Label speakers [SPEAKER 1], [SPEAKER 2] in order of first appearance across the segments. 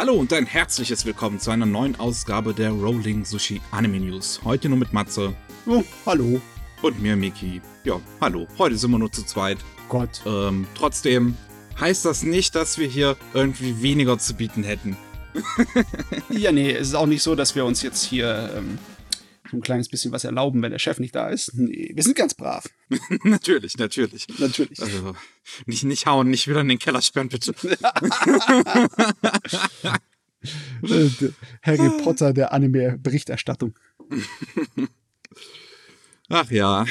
[SPEAKER 1] Hallo und ein herzliches Willkommen zu einer neuen Ausgabe der Rolling Sushi Anime News. Heute nur mit Matze.
[SPEAKER 2] Oh, hallo.
[SPEAKER 1] Und mir, Miki. Ja, hallo. Heute sind wir nur zu zweit.
[SPEAKER 2] Gott.
[SPEAKER 1] Ähm, trotzdem heißt das nicht, dass wir hier irgendwie weniger zu bieten hätten.
[SPEAKER 2] ja, nee, es ist auch nicht so, dass wir uns jetzt hier ähm, ein kleines bisschen was erlauben, wenn der Chef nicht da ist. Nee, wir sind ganz brav.
[SPEAKER 1] natürlich, natürlich.
[SPEAKER 2] Natürlich.
[SPEAKER 1] Also, nicht, nicht hauen, nicht wieder in den Keller sperren, bitte.
[SPEAKER 2] Harry Potter der Anime-Berichterstattung.
[SPEAKER 1] Ach ja.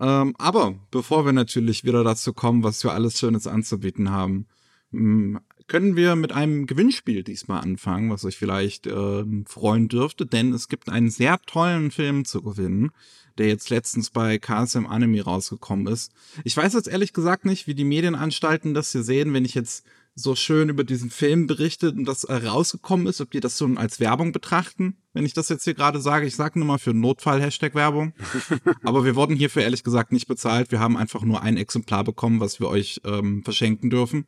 [SPEAKER 1] Ähm, aber bevor wir natürlich wieder dazu kommen, was wir alles Schönes anzubieten haben, hm, können wir mit einem Gewinnspiel diesmal anfangen, was euch vielleicht äh, freuen dürfte, denn es gibt einen sehr tollen Film zu gewinnen, der jetzt letztens bei KSM Anime rausgekommen ist. Ich weiß jetzt ehrlich gesagt nicht, wie die Medienanstalten das hier sehen, wenn ich jetzt so schön über diesen Film berichtet und das äh, rausgekommen ist, ob die das so als Werbung betrachten, wenn ich das jetzt hier gerade sage. Ich sage nur mal für Notfall Hashtag Werbung. Aber wir wurden hierfür ehrlich gesagt nicht bezahlt. Wir haben einfach nur ein Exemplar bekommen, was wir euch ähm, verschenken dürfen.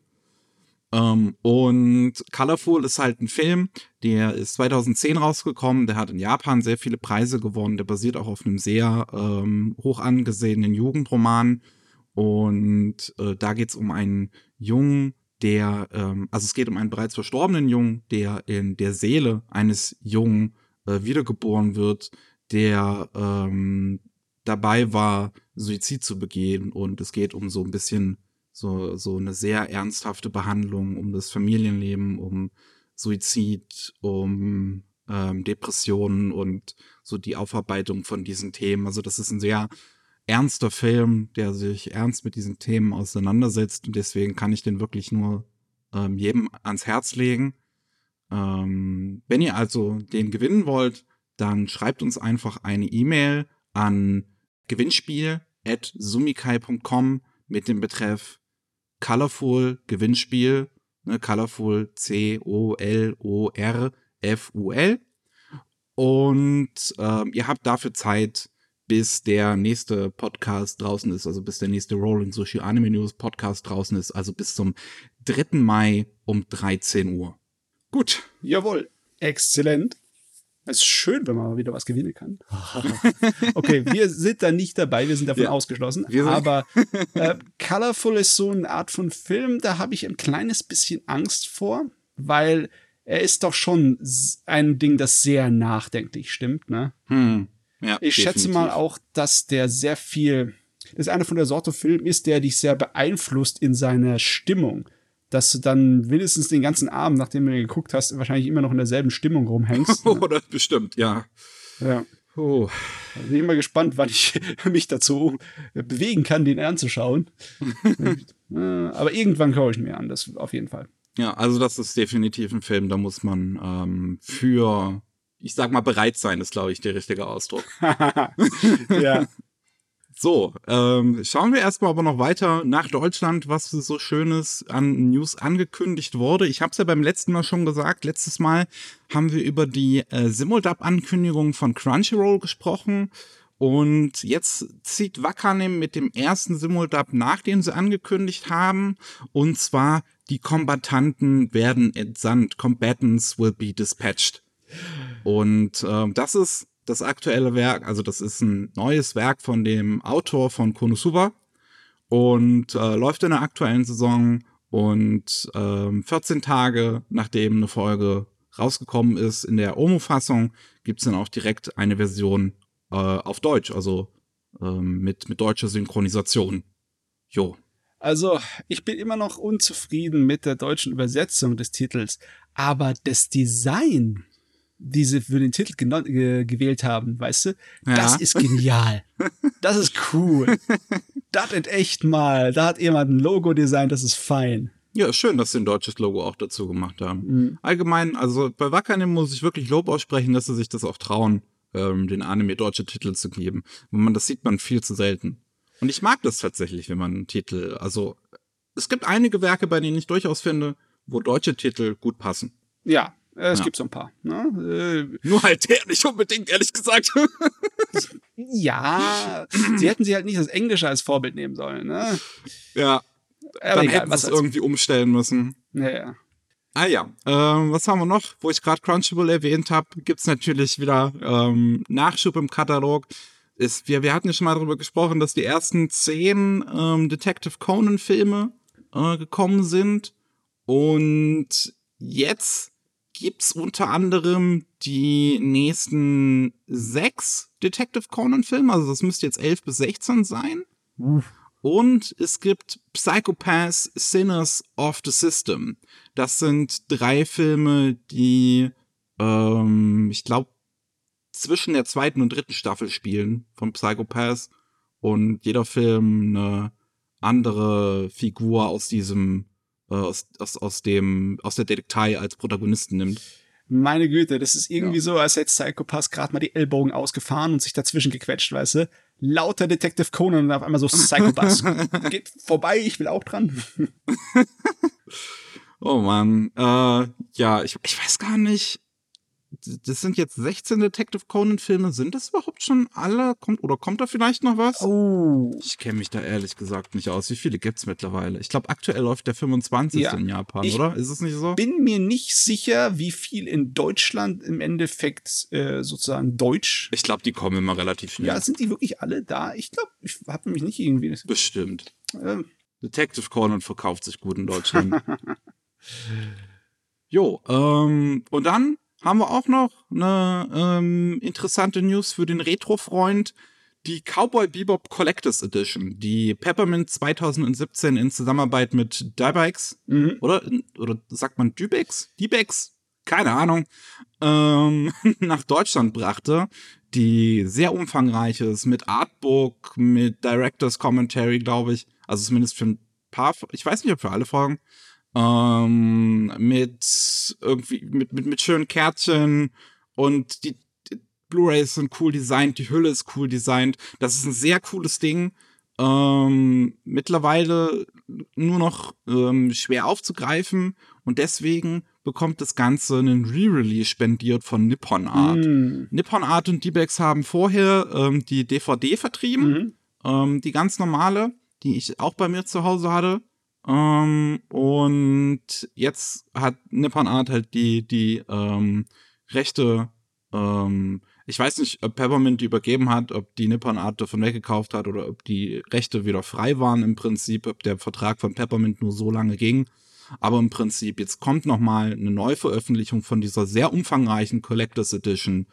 [SPEAKER 1] Ähm, und Colorful ist halt ein Film, der ist 2010 rausgekommen, der hat in Japan sehr viele Preise gewonnen, der basiert auch auf einem sehr ähm, hoch angesehenen Jugendroman. Und äh, da geht es um einen Jungen, der, ähm, also es geht um einen bereits verstorbenen Jungen, der in der Seele eines Jungen äh, wiedergeboren wird, der ähm, dabei war, Suizid zu begehen. Und es geht um so ein bisschen so, so eine sehr ernsthafte Behandlung um das Familienleben, um Suizid, um ähm, Depressionen und so die Aufarbeitung von diesen Themen. Also das ist ein sehr ernster Film, der sich ernst mit diesen Themen auseinandersetzt und deswegen kann ich den wirklich nur ähm, jedem ans Herz legen. Ähm, wenn ihr also den gewinnen wollt, dann schreibt uns einfach eine E-Mail an gewinnspiel@sumikai.com mit dem Betreff Colorful Gewinnspiel, ne, Colorful C-O-L-O-R-F-U-L. Und ähm, ihr habt dafür Zeit, bis der nächste Podcast draußen ist, also bis der nächste Rolling Sushi Anime News Podcast draußen ist, also bis zum 3. Mai um 13 Uhr. Gut.
[SPEAKER 2] Jawohl. Exzellent. Es ist schön, wenn man mal wieder was gewinnen kann. okay, wir sind da nicht dabei, wir sind davon ja, ausgeschlossen. Aber äh, Colorful ist so eine Art von Film, da habe ich ein kleines bisschen Angst vor, weil er ist doch schon ein Ding, das sehr nachdenklich stimmt, ne?
[SPEAKER 1] Hm.
[SPEAKER 2] Ja, ich definitiv. schätze mal auch, dass der sehr viel, das ist einer von der Sorte Film ist, der dich sehr beeinflusst in seiner Stimmung dass du dann wenigstens den ganzen Abend, nachdem du geguckt hast, wahrscheinlich immer noch in derselben Stimmung rumhängst.
[SPEAKER 1] Ne? Oder bestimmt, ja.
[SPEAKER 2] Ja. Oh. Also bin immer gespannt, wann ich mich dazu bewegen kann, den anzuschauen. Aber irgendwann schaue ich mir an, das auf jeden Fall.
[SPEAKER 1] Ja, also das ist definitiv ein Film, da muss man ähm, für, ich sag mal, bereit sein, ist, glaube ich, der richtige Ausdruck.
[SPEAKER 2] ja.
[SPEAKER 1] So, ähm, schauen wir erstmal aber noch weiter nach Deutschland, was so Schönes an News angekündigt wurde. Ich habe es ja beim letzten Mal schon gesagt. Letztes Mal haben wir über die äh, Simuldub-Ankündigung von Crunchyroll gesprochen. Und jetzt zieht Wakanim mit dem ersten Simuldub nach, den sie angekündigt haben. Und zwar, die Kombatanten werden entsandt. Combatants will be dispatched. Und äh, das ist das aktuelle Werk, also das ist ein neues Werk von dem Autor von Konosuba und äh, läuft in der aktuellen Saison und ähm, 14 Tage nachdem eine Folge rausgekommen ist in der Omo-Fassung, gibt es dann auch direkt eine Version äh, auf Deutsch, also ähm, mit, mit deutscher Synchronisation. Jo.
[SPEAKER 2] Also, ich bin immer noch unzufrieden mit der deutschen Übersetzung des Titels, aber das Design die sie für den Titel ge gewählt haben, weißt du? Ja. Das ist genial. Das ist cool. das ist echt mal. Da hat jemand ein Logo designt, das ist fein.
[SPEAKER 1] Ja, schön, dass sie ein deutsches Logo auch dazu gemacht haben. Mhm. Allgemein, also bei Wakanim muss ich wirklich Lob aussprechen, dass sie sich das auch trauen, ähm, den Anime deutsche Titel zu geben. Wenn man das sieht man viel zu selten. Und ich mag das tatsächlich, wenn man einen Titel, also es gibt einige Werke, bei denen ich durchaus finde, wo deutsche Titel gut passen.
[SPEAKER 2] Ja, es ja. gibt so ein paar. Ne?
[SPEAKER 1] Äh, Nur halt der nicht unbedingt, ehrlich gesagt.
[SPEAKER 2] ja, sie hätten sie halt nicht das Englische als Vorbild nehmen sollen. Ne?
[SPEAKER 1] Ja. Aber dann egal, hätten sie es irgendwie umstellen müssen.
[SPEAKER 2] Ja, ja.
[SPEAKER 1] Ah ja, ähm, was haben wir noch? Wo ich gerade Crunchyroll erwähnt habe, gibt's natürlich wieder ähm, Nachschub im Katalog. Ist, wir, wir hatten ja schon mal darüber gesprochen, dass die ersten zehn ähm, Detective Conan-Filme äh, gekommen sind. Und jetzt gibt's unter anderem die nächsten sechs Detective Conan-Filme. Also das müsste jetzt elf bis sechzehn sein. Uff. Und es gibt Psychopaths, Sinners of the System. Das sind drei Filme, die, ähm, ich glaube, zwischen der zweiten und dritten Staffel spielen von Psychopaths. Und jeder Film eine andere Figur aus diesem, äh, aus, aus, aus dem, aus der Detektei als Protagonisten nimmt.
[SPEAKER 2] Meine Güte, das ist irgendwie ja. so, als hätte Psychopath gerade mal die Ellbogen ausgefahren und sich dazwischen gequetscht, weißt du? Lauter Detective Conan und auf einmal so Psychopath. Geht vorbei, ich will auch dran.
[SPEAKER 1] oh man, äh, ja, ich, ich weiß gar nicht das sind jetzt 16 Detective Conan-Filme. Sind das überhaupt schon alle? Kommt, oder kommt da vielleicht noch was?
[SPEAKER 2] Oh.
[SPEAKER 1] Ich kenne mich da ehrlich gesagt nicht aus. Wie viele gibt's mittlerweile? Ich glaube, aktuell läuft der 25. Ja. in Japan, ich oder? Ist es nicht so?
[SPEAKER 2] bin mir nicht sicher, wie viel in Deutschland im Endeffekt äh, sozusagen Deutsch.
[SPEAKER 1] Ich glaube, die kommen immer relativ schnell.
[SPEAKER 2] Ja, sind die wirklich alle da? Ich glaube, ich habe mich nicht irgendwie.
[SPEAKER 1] Bestimmt. Ähm. Detective Conan verkauft sich gut in Deutschland. jo, ähm, und dann haben wir auch noch eine ähm, interessante News für den Retro-Freund. Die Cowboy Bebop Collectors Edition, die Peppermint 2017 in Zusammenarbeit mit Dybex, mhm. oder, oder sagt man Dybex? Dybex? Keine Ahnung, ähm, nach Deutschland brachte, die sehr umfangreich ist, mit Artbook, mit Director's Commentary, glaube ich. Also zumindest für ein paar, ich weiß nicht, ob für alle Folgen ähm, mit irgendwie mit, mit, mit schönen Kärtchen und die, die Blu-rays sind cool designt, die Hülle ist cool designt. Das ist ein sehr cooles Ding. Ähm, mittlerweile nur noch ähm, schwer aufzugreifen und deswegen bekommt das Ganze einen Re-Release spendiert von Nippon Art. Mm. Nippon Art und D-Bags haben vorher ähm, die DVD vertrieben, mhm. ähm, die ganz normale, die ich auch bei mir zu Hause hatte. Ähm, und jetzt hat Nippon Art halt die, die ähm, Rechte, ähm, ich weiß nicht, ob Peppermint die übergeben hat, ob die Nippon Art davon weggekauft hat oder ob die Rechte wieder frei waren im Prinzip, ob der Vertrag von Peppermint nur so lange ging. Aber im Prinzip, jetzt kommt noch mal eine Neuveröffentlichung von dieser sehr umfangreichen Collectors Edition.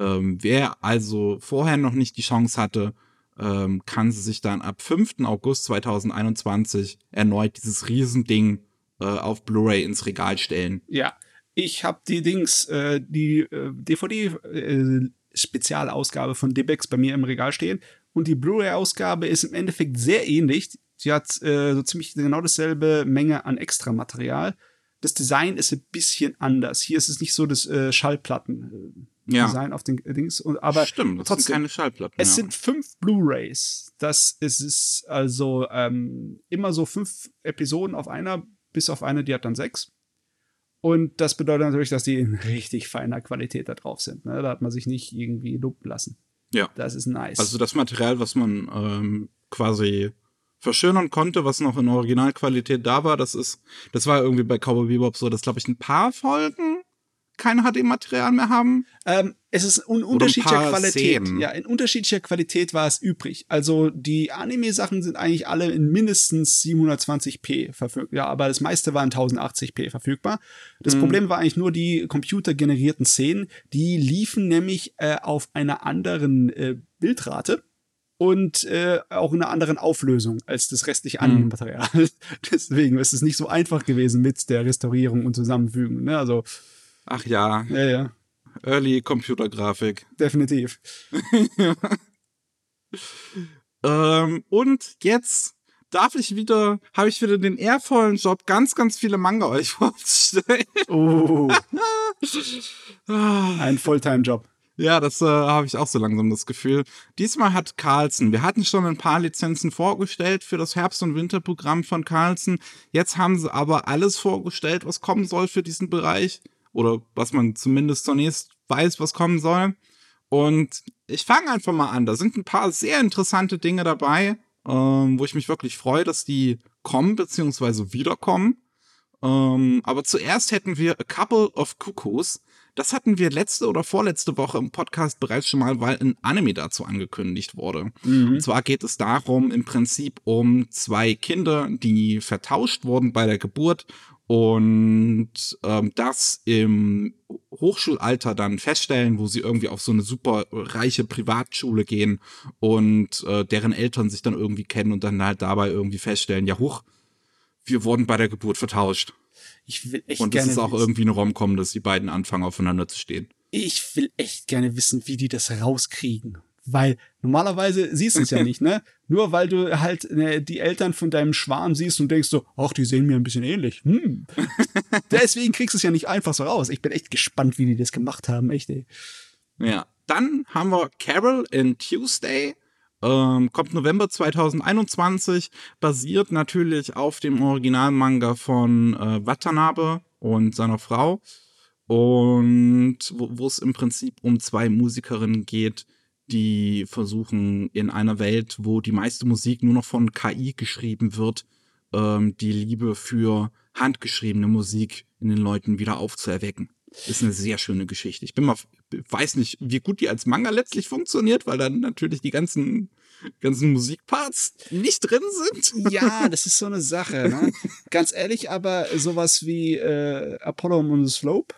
[SPEAKER 1] Ähm, wer also vorher noch nicht die Chance hatte, ähm, kann sie sich dann ab 5. August 2021 erneut dieses Riesending äh, auf Blu-ray ins Regal stellen.
[SPEAKER 2] Ja, ich habe die Dings, äh, die äh, DVD-Spezialausgabe äh, von Debex bei mir im Regal stehen und die Blu-ray-Ausgabe ist im Endeffekt sehr ähnlich. Sie hat äh, so ziemlich genau dasselbe Menge an Extramaterial. Das Design ist ein bisschen anders. Hier ist es nicht so das äh, Schallplatten ja. Design auf den Dings. Und, aber
[SPEAKER 1] Stimmt, das trotzdem, sind keine Schallplatten.
[SPEAKER 2] Es ja. sind fünf Blu-Rays. Das ist, ist also ähm, immer so fünf Episoden auf einer, bis auf eine, die hat dann sechs. Und das bedeutet natürlich, dass die in richtig feiner Qualität da drauf sind. Ne? Da hat man sich nicht irgendwie lumpen lassen.
[SPEAKER 1] Ja.
[SPEAKER 2] Das ist nice.
[SPEAKER 1] Also das Material, was man ähm, quasi verschönern konnte, was noch in Originalqualität da war, das ist, das war irgendwie bei Cowboy Bebop so, dass glaube ich ein paar Folgen kein HD-Material mehr haben?
[SPEAKER 2] Ähm, es ist in unterschiedlicher Qualität. Szenen. Ja, in unterschiedlicher Qualität war es übrig. Also die Anime-Sachen sind eigentlich alle in mindestens 720p verfügbar. Ja, aber das meiste war in 1080p verfügbar. Das mhm. Problem war eigentlich nur die computergenerierten Szenen. Die liefen nämlich äh, auf einer anderen äh, Bildrate und äh, auch in einer anderen Auflösung als das restliche mhm. Anime-Material. Deswegen ist es nicht so einfach gewesen mit der Restaurierung und Zusammenfügen. Ne? Also
[SPEAKER 1] Ach ja.
[SPEAKER 2] Ja, ja.
[SPEAKER 1] Early Computergrafik.
[SPEAKER 2] Definitiv.
[SPEAKER 1] ähm, und jetzt darf ich wieder, habe ich wieder den ehrvollen Job, ganz, ganz viele Manga euch vorzustellen.
[SPEAKER 2] Oh. Ein Fulltime-Job.
[SPEAKER 1] Ja, das äh, habe ich auch so langsam das Gefühl. Diesmal hat Carlsen, wir hatten schon ein paar Lizenzen vorgestellt für das Herbst- und Winterprogramm von Carlsen. Jetzt haben sie aber alles vorgestellt, was kommen soll für diesen Bereich oder was man zumindest zunächst weiß, was kommen soll. Und ich fange einfach mal an. Da sind ein paar sehr interessante Dinge dabei, ähm, wo ich mich wirklich freue, dass die kommen bzw. wiederkommen. Ähm, aber zuerst hätten wir A Couple of Cuckoos. Das hatten wir letzte oder vorletzte Woche im Podcast bereits schon mal, weil ein Anime dazu angekündigt wurde. Mhm. Und zwar geht es darum, im Prinzip um zwei Kinder, die vertauscht wurden bei der Geburt und ähm, das im Hochschulalter dann feststellen, wo sie irgendwie auf so eine super reiche Privatschule gehen und äh, deren Eltern sich dann irgendwie kennen und dann halt dabei irgendwie feststellen, ja hoch, wir wurden bei der Geburt vertauscht.
[SPEAKER 2] Ich will echt
[SPEAKER 1] Und es ist auch wissen. irgendwie eine Rom-Com, dass die beiden anfangen aufeinander zu stehen.
[SPEAKER 2] Ich will echt gerne wissen, wie die das rauskriegen. Weil normalerweise siehst du es ja nicht, ne? Nur weil du halt ne, die Eltern von deinem Schwarm siehst und denkst so, ach, die sehen mir ein bisschen ähnlich. Hm. Deswegen kriegst du es ja nicht einfach so raus. Ich bin echt gespannt, wie die das gemacht haben, echt, ey.
[SPEAKER 1] Ja. Dann haben wir Carol in Tuesday. Ähm, kommt November 2021, basiert natürlich auf dem Originalmanga von äh, Watanabe und seiner Frau. Und wo es im Prinzip um zwei Musikerinnen geht, die versuchen in einer Welt, wo die meiste Musik nur noch von KI geschrieben wird, ähm, die Liebe für handgeschriebene Musik in den Leuten wieder aufzuerwecken. Ist eine sehr schöne Geschichte. Ich bin mal, weiß nicht, wie gut die als Manga letztlich funktioniert, weil dann natürlich die ganzen, ganzen Musikparts nicht drin sind.
[SPEAKER 2] Ja, das ist so eine Sache. Ne? Ganz ehrlich, aber sowas wie äh, Apollo on the Slope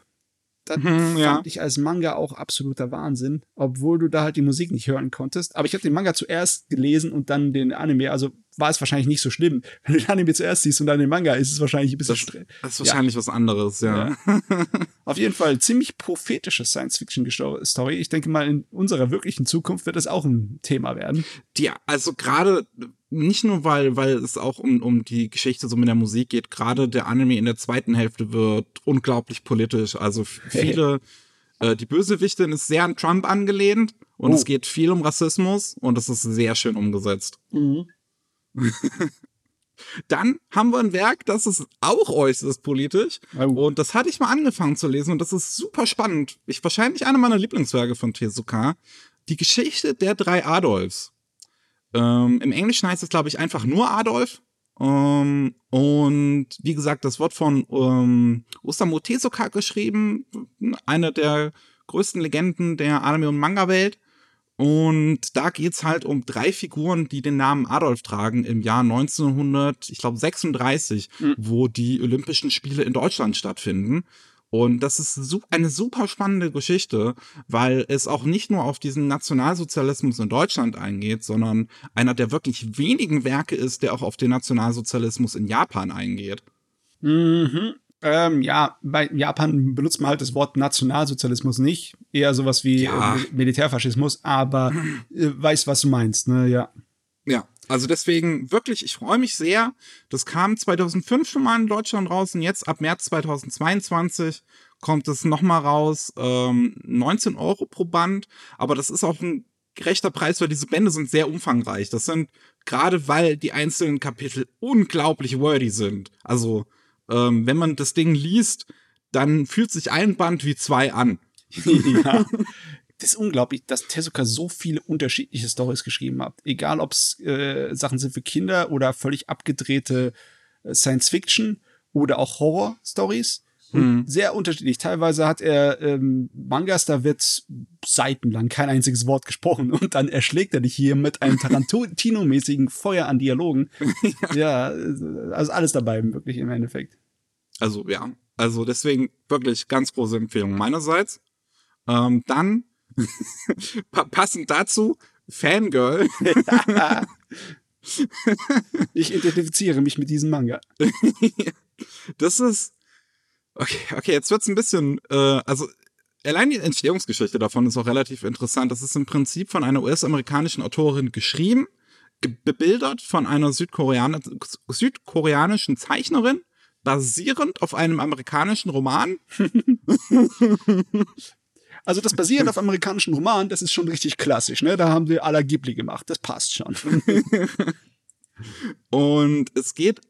[SPEAKER 2] das mhm, fand ja. ich als Manga auch absoluter Wahnsinn, obwohl du da halt die Musik nicht hören konntest. Aber ich habe den Manga zuerst gelesen und dann den Anime, also war es wahrscheinlich nicht so schlimm. Wenn du den Anime zuerst siehst und dann den Manga, ist es wahrscheinlich ein bisschen
[SPEAKER 1] streng. Das ist wahrscheinlich ja. was anderes, ja.
[SPEAKER 2] ja. Auf jeden Fall ziemlich prophetische Science-Fiction-Story. Ich denke mal, in unserer wirklichen Zukunft wird das auch ein Thema werden.
[SPEAKER 1] Ja, also gerade nicht nur, weil, weil es auch um, um die Geschichte so mit der Musik geht, gerade der Anime in der zweiten Hälfte wird unglaublich politisch. Also viele, äh, die Bösewichtin ist sehr an Trump angelehnt und oh. es geht viel um Rassismus und es ist sehr schön umgesetzt. Mhm. Dann haben wir ein Werk, das ist auch äußerst politisch. Oh. Und das hatte ich mal angefangen zu lesen und das ist super spannend. Ich wahrscheinlich einer meiner Lieblingswerke von Tezuka. Die Geschichte der drei Adolfs. Ähm, Im Englischen heißt es, glaube ich, einfach nur Adolf. Ähm, und wie gesagt, das wird von ähm, Osamu Tezuka geschrieben, einer der größten Legenden der Anime- und Manga-Welt. Und da geht's halt um drei Figuren, die den Namen Adolf tragen im Jahr 1900, ich glaube 36, mhm. wo die Olympischen Spiele in Deutschland stattfinden. Und das ist eine super spannende Geschichte, weil es auch nicht nur auf diesen Nationalsozialismus in Deutschland eingeht, sondern einer der wirklich wenigen Werke ist, der auch auf den Nationalsozialismus in Japan eingeht.
[SPEAKER 2] Mhm. Ähm, ja, bei Japan benutzt man halt das Wort Nationalsozialismus nicht, eher sowas wie ja. äh, Militärfaschismus, aber äh, weiß, was du meinst, ne, ja.
[SPEAKER 1] Ja, also deswegen wirklich, ich freue mich sehr. Das kam 2005 schon mal in Deutschland raus und jetzt ab März 2022 kommt es nochmal raus. Ähm, 19 Euro pro Band, aber das ist auch ein gerechter Preis, weil diese Bände sind sehr umfangreich. Das sind gerade, weil die einzelnen Kapitel unglaublich wordy sind. Also ähm, wenn man das Ding liest, dann fühlt sich ein Band wie zwei an.
[SPEAKER 2] ja. Das ist unglaublich, dass Tezuka so viele unterschiedliche Stories geschrieben hat. Egal, ob es äh, Sachen sind für Kinder oder völlig abgedrehte äh, Science Fiction oder auch Horror-Stories. Hm. Sehr unterschiedlich. Teilweise hat er ähm, Mangas, da wird seitenlang kein einziges Wort gesprochen und dann erschlägt er dich hier mit einem Tarantino-mäßigen Feuer an Dialogen. ja. ja, also alles dabei, wirklich im Endeffekt.
[SPEAKER 1] Also ja, also deswegen wirklich ganz große Empfehlung meinerseits. Ähm, dann passend dazu Fangirl.
[SPEAKER 2] ich identifiziere mich mit diesem Manga.
[SPEAKER 1] das ist okay. Okay, jetzt wird's ein bisschen. Äh, also allein die Entstehungsgeschichte davon ist auch relativ interessant. Das ist im Prinzip von einer US-amerikanischen Autorin geschrieben, bebildert von einer Südkorean südkoreanischen Zeichnerin basierend auf einem amerikanischen Roman.
[SPEAKER 2] Also das basierend auf amerikanischen Roman, das ist schon richtig klassisch, ne? Da haben sie aller Ghibli gemacht, das passt schon.
[SPEAKER 1] Und es geht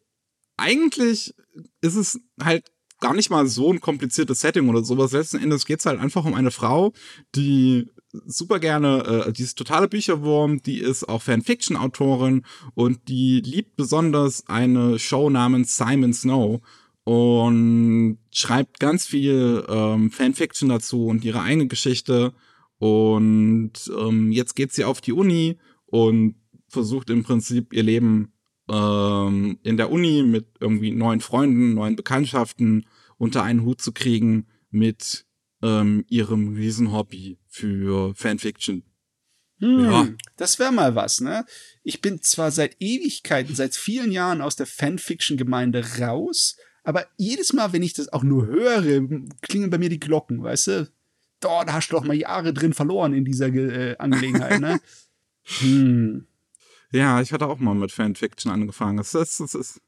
[SPEAKER 1] eigentlich ist es halt gar nicht mal so ein kompliziertes Setting oder sowas. Letzten Endes geht es halt einfach um eine Frau, die super gerne, äh, die ist totale Bücherwurm, die ist auch Fanfiction-Autorin und die liebt besonders eine Show namens Simon Snow. Und schreibt ganz viel ähm, Fanfiction dazu und ihre eigene Geschichte. Und ähm, jetzt geht sie auf die Uni und versucht im Prinzip ihr Leben ähm, in der Uni mit irgendwie neuen Freunden, neuen Bekanntschaften unter einen Hut zu kriegen mit ähm, ihrem Riesenhobby für Fanfiction.
[SPEAKER 2] Hm, ja. Das wäre mal was, ne? Ich bin zwar seit Ewigkeiten, seit vielen Jahren aus der Fanfiction-Gemeinde raus, aber jedes Mal, wenn ich das auch nur höre, klingen bei mir die Glocken, weißt du? Da, da hast du doch mal Jahre drin verloren in dieser äh, Angelegenheit, ne?
[SPEAKER 1] hm. Ja, ich hatte auch mal mit Fanfiction angefangen. Das ist, das ist,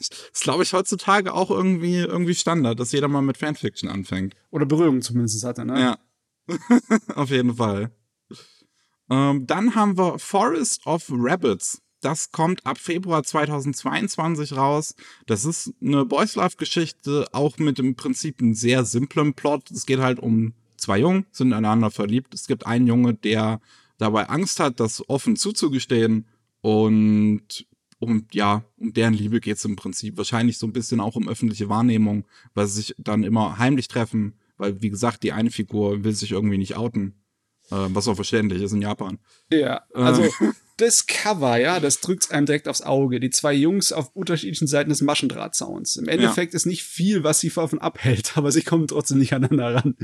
[SPEAKER 1] das ist glaube ich, heutzutage auch irgendwie, irgendwie Standard, dass jeder mal mit Fanfiction anfängt.
[SPEAKER 2] Oder Berührung zumindest hatte, ne?
[SPEAKER 1] Ja. Auf jeden Fall. Ähm, dann haben wir Forest of Rabbits. Das kommt ab Februar 2022 raus. Das ist eine Boys Love Geschichte, auch mit im Prinzip einem sehr simplen Plot. Es geht halt um zwei Jungen, sind einander verliebt. Es gibt einen Junge, der dabei Angst hat, das offen zuzugestehen und um, ja, um deren Liebe geht es im Prinzip. Wahrscheinlich so ein bisschen auch um öffentliche Wahrnehmung, weil sie sich dann immer heimlich treffen, weil, wie gesagt, die eine Figur will sich irgendwie nicht outen. Äh, was auch verständlich ist in Japan.
[SPEAKER 2] Ja, also äh. das Cover, ja, das drückt einem direkt aufs Auge. Die zwei Jungs auf unterschiedlichen Seiten des Maschendrahtzauns. Im Endeffekt ja. ist nicht viel, was sie davon abhält, aber sie kommen trotzdem nicht aneinander ran.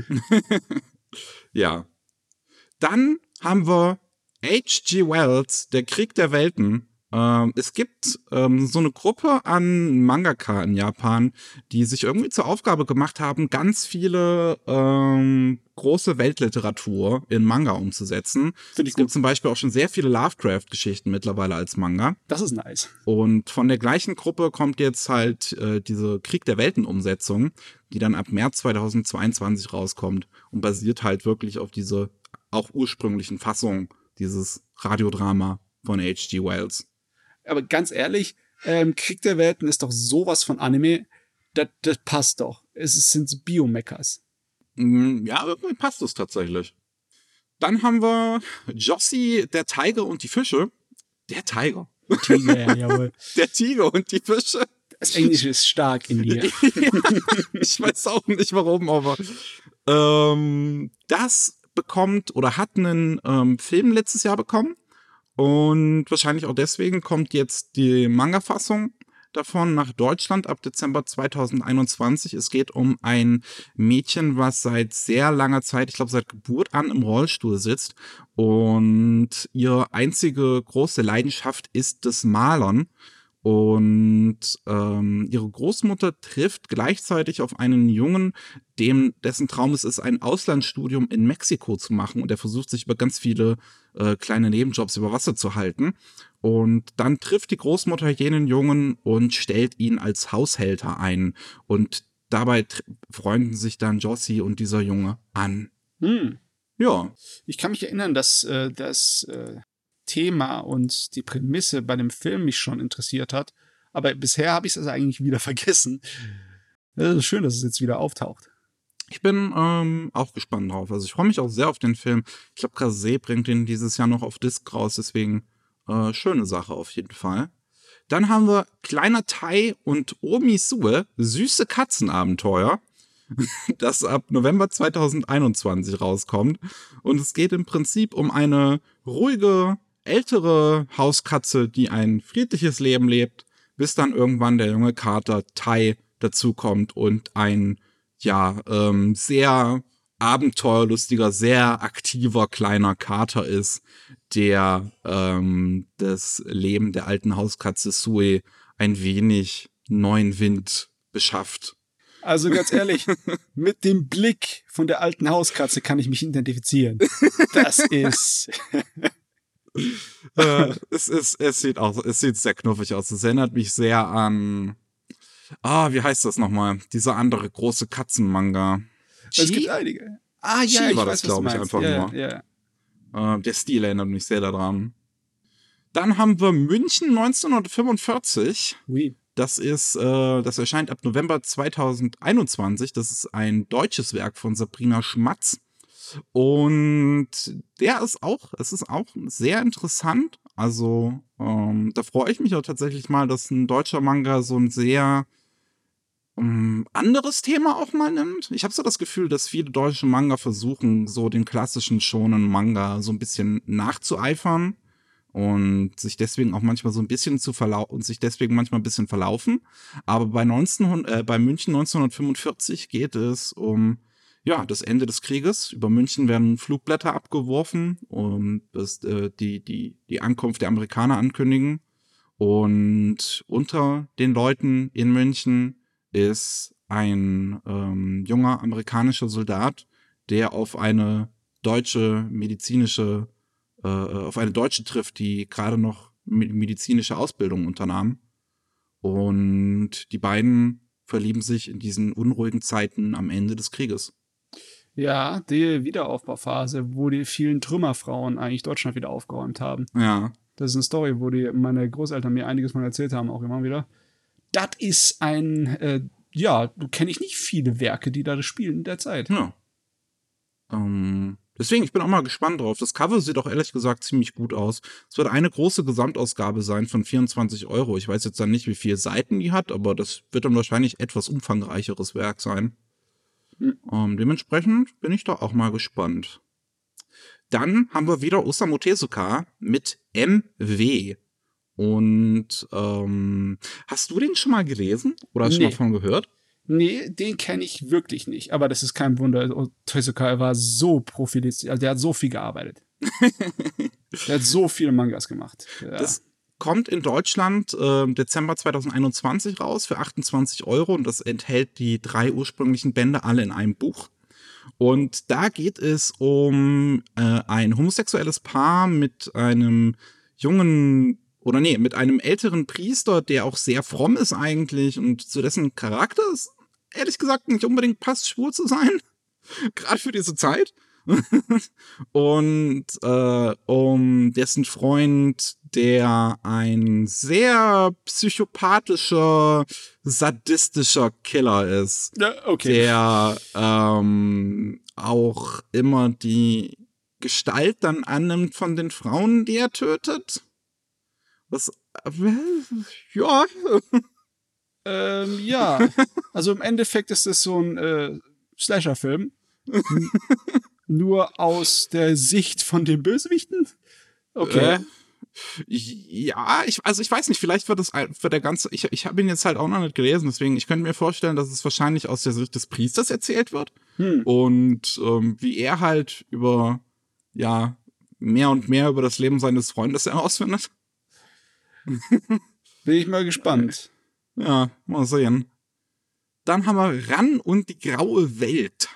[SPEAKER 1] ja. Dann haben wir H.G. Wells, Der Krieg der Welten. Ähm, es gibt ähm, so eine Gruppe an Mangaka in Japan, die sich irgendwie zur Aufgabe gemacht haben, ganz viele ähm, große Weltliteratur in Manga umzusetzen. es gibt zum Beispiel auch schon sehr viele Lovecraft-Geschichten mittlerweile als Manga.
[SPEAKER 2] Das ist nice.
[SPEAKER 1] Und von der gleichen Gruppe kommt jetzt halt äh, diese Krieg der Welten-Umsetzung, die dann ab März 2022 rauskommt und basiert halt wirklich auf diese auch ursprünglichen Fassungen dieses Radiodrama von H.G. Wells
[SPEAKER 2] aber ganz ehrlich, ähm, Krieg der Welten ist doch sowas von Anime. Das, das passt doch. Es sind Biomechas.
[SPEAKER 1] Mm, ja, irgendwie passt es tatsächlich. Dann haben wir Jossi, der Tiger und die Fische. Der Tiger. Tiger, ja, jawohl. Der Tiger und die Fische.
[SPEAKER 2] Das Englische ist stark in dir.
[SPEAKER 1] ich weiß auch nicht warum, aber ähm, das bekommt oder hat einen ähm, Film letztes Jahr bekommen. Und wahrscheinlich auch deswegen kommt jetzt die Manga-Fassung davon nach Deutschland ab Dezember 2021. Es geht um ein Mädchen, was seit sehr langer Zeit, ich glaube seit Geburt an, im Rollstuhl sitzt. Und ihre einzige große Leidenschaft ist das Malern. Und ähm, ihre Großmutter trifft gleichzeitig auf einen Jungen, dem dessen Traum es ist, ein Auslandsstudium in Mexiko zu machen. Und er versucht sich über ganz viele äh, kleine Nebenjobs über Wasser zu halten. Und dann trifft die Großmutter jenen Jungen und stellt ihn als Haushälter ein. Und dabei freunden sich dann Jossi und dieser Junge an.
[SPEAKER 2] Hm. Ja. Ich kann mich erinnern, dass äh, das äh, Thema und die Prämisse bei dem Film mich schon interessiert hat. Aber bisher habe ich es also eigentlich wieder vergessen. Es ist schön, dass es jetzt wieder auftaucht.
[SPEAKER 1] Ich bin ähm, auch gespannt drauf. Also ich freue mich auch sehr auf den Film. Ich glaube, Kase bringt den dieses Jahr noch auf Disc raus, deswegen äh, schöne Sache auf jeden Fall. Dann haben wir Kleiner Tai und Omi Sue, süße Katzenabenteuer, das ab November 2021 rauskommt. Und es geht im Prinzip um eine ruhige, ältere Hauskatze, die ein friedliches Leben lebt, bis dann irgendwann der junge Kater Tai dazukommt und ein, ja, ähm, sehr abenteuerlustiger, sehr aktiver kleiner Kater ist, der ähm, das Leben der alten Hauskatze Sue ein wenig neuen Wind beschafft.
[SPEAKER 2] Also ganz ehrlich, mit dem Blick von der alten Hauskatze kann ich mich identifizieren. Das ist
[SPEAKER 1] äh, es, ist, es, sieht auch, es sieht sehr knuffig aus. Es erinnert mich sehr an. Ah, wie heißt das nochmal? Dieser andere große Katzenmanga.
[SPEAKER 2] Es gibt einige.
[SPEAKER 1] Ah, ja, Chi ich war weiß, das, glaube ich, einfach ja, nur. Ja. Äh, der Stil erinnert mich sehr daran. Dann haben wir München 1945. Oui. Das ist, äh, das erscheint ab November 2021. Das ist ein deutsches Werk von Sabrina Schmatz. Und der ist auch, es ist auch sehr interessant. Also, ähm, da freue ich mich auch tatsächlich mal, dass ein deutscher Manga so ein sehr um, anderes Thema auch mal nimmt. Ich habe so das Gefühl, dass viele deutsche Manga versuchen, so den klassischen schonen Manga so ein bisschen nachzueifern und sich deswegen auch manchmal so ein bisschen zu verlaufen und sich deswegen manchmal ein bisschen verlaufen. Aber bei 19, äh, bei München 1945 geht es um ja, das Ende des Krieges. Über München werden Flugblätter abgeworfen, um das, äh, die, die, die Ankunft der Amerikaner ankündigen. Und unter den Leuten in München ist ein ähm, junger amerikanischer Soldat, der auf eine deutsche medizinische, äh, auf eine Deutsche trifft, die gerade noch medizinische Ausbildung unternahm. Und die beiden verlieben sich in diesen unruhigen Zeiten am Ende des Krieges.
[SPEAKER 2] Ja, die Wiederaufbauphase, wo die vielen Trümmerfrauen eigentlich Deutschland wieder aufgeräumt haben.
[SPEAKER 1] Ja.
[SPEAKER 2] Das ist eine Story, wo die meine Großeltern mir einiges mal erzählt haben, auch immer wieder das ist ein, äh, ja, kenne ich nicht viele Werke, die da spielen in der Zeit.
[SPEAKER 1] Ja. Ähm, deswegen, ich bin auch mal gespannt drauf. Das Cover sieht auch ehrlich gesagt ziemlich gut aus. Es wird eine große Gesamtausgabe sein von 24 Euro. Ich weiß jetzt dann nicht, wie viele Seiten die hat, aber das wird dann wahrscheinlich etwas umfangreicheres Werk sein. Hm. Ähm, dementsprechend bin ich da auch mal gespannt. Dann haben wir wieder Osamu Tezuka mit MW. Und ähm, hast du den schon mal gelesen oder hast du nee. schon mal davon gehört?
[SPEAKER 2] Nee, den kenne ich wirklich nicht. Aber das ist kein Wunder. Tezuka war so profiliert, also der hat so viel gearbeitet. der hat so viele Mangas gemacht.
[SPEAKER 1] Ja. Das kommt in Deutschland äh, Dezember 2021 raus für 28 Euro und das enthält die drei ursprünglichen Bände alle in einem Buch. Und da geht es um äh, ein homosexuelles Paar mit einem jungen oder nee, mit einem älteren Priester, der auch sehr fromm ist eigentlich und zu dessen Charakter es ehrlich gesagt nicht unbedingt passt, schwul zu sein. Gerade für diese Zeit. und äh, um dessen Freund, der ein sehr psychopathischer, sadistischer Killer ist.
[SPEAKER 2] Ja, okay.
[SPEAKER 1] Der ähm, auch immer die Gestalt dann annimmt von den Frauen, die er tötet. Was? Ja.
[SPEAKER 2] ähm, ja. Also im Endeffekt ist es so ein äh, Slasher-Film. Nur aus der Sicht von den Bösewichten?
[SPEAKER 1] Okay. Äh, ja, ich, also ich weiß nicht, vielleicht wird das für der ganze, ich, ich habe ihn jetzt halt auch noch nicht gelesen, deswegen, ich könnte mir vorstellen, dass es wahrscheinlich aus der Sicht des Priesters erzählt wird. Hm. Und ähm, wie er halt über, ja, mehr und mehr über das Leben seines Freundes herausfindet.
[SPEAKER 2] Bin ich mal gespannt.
[SPEAKER 1] Ja, mal sehen. Dann haben wir Ran und die graue Welt.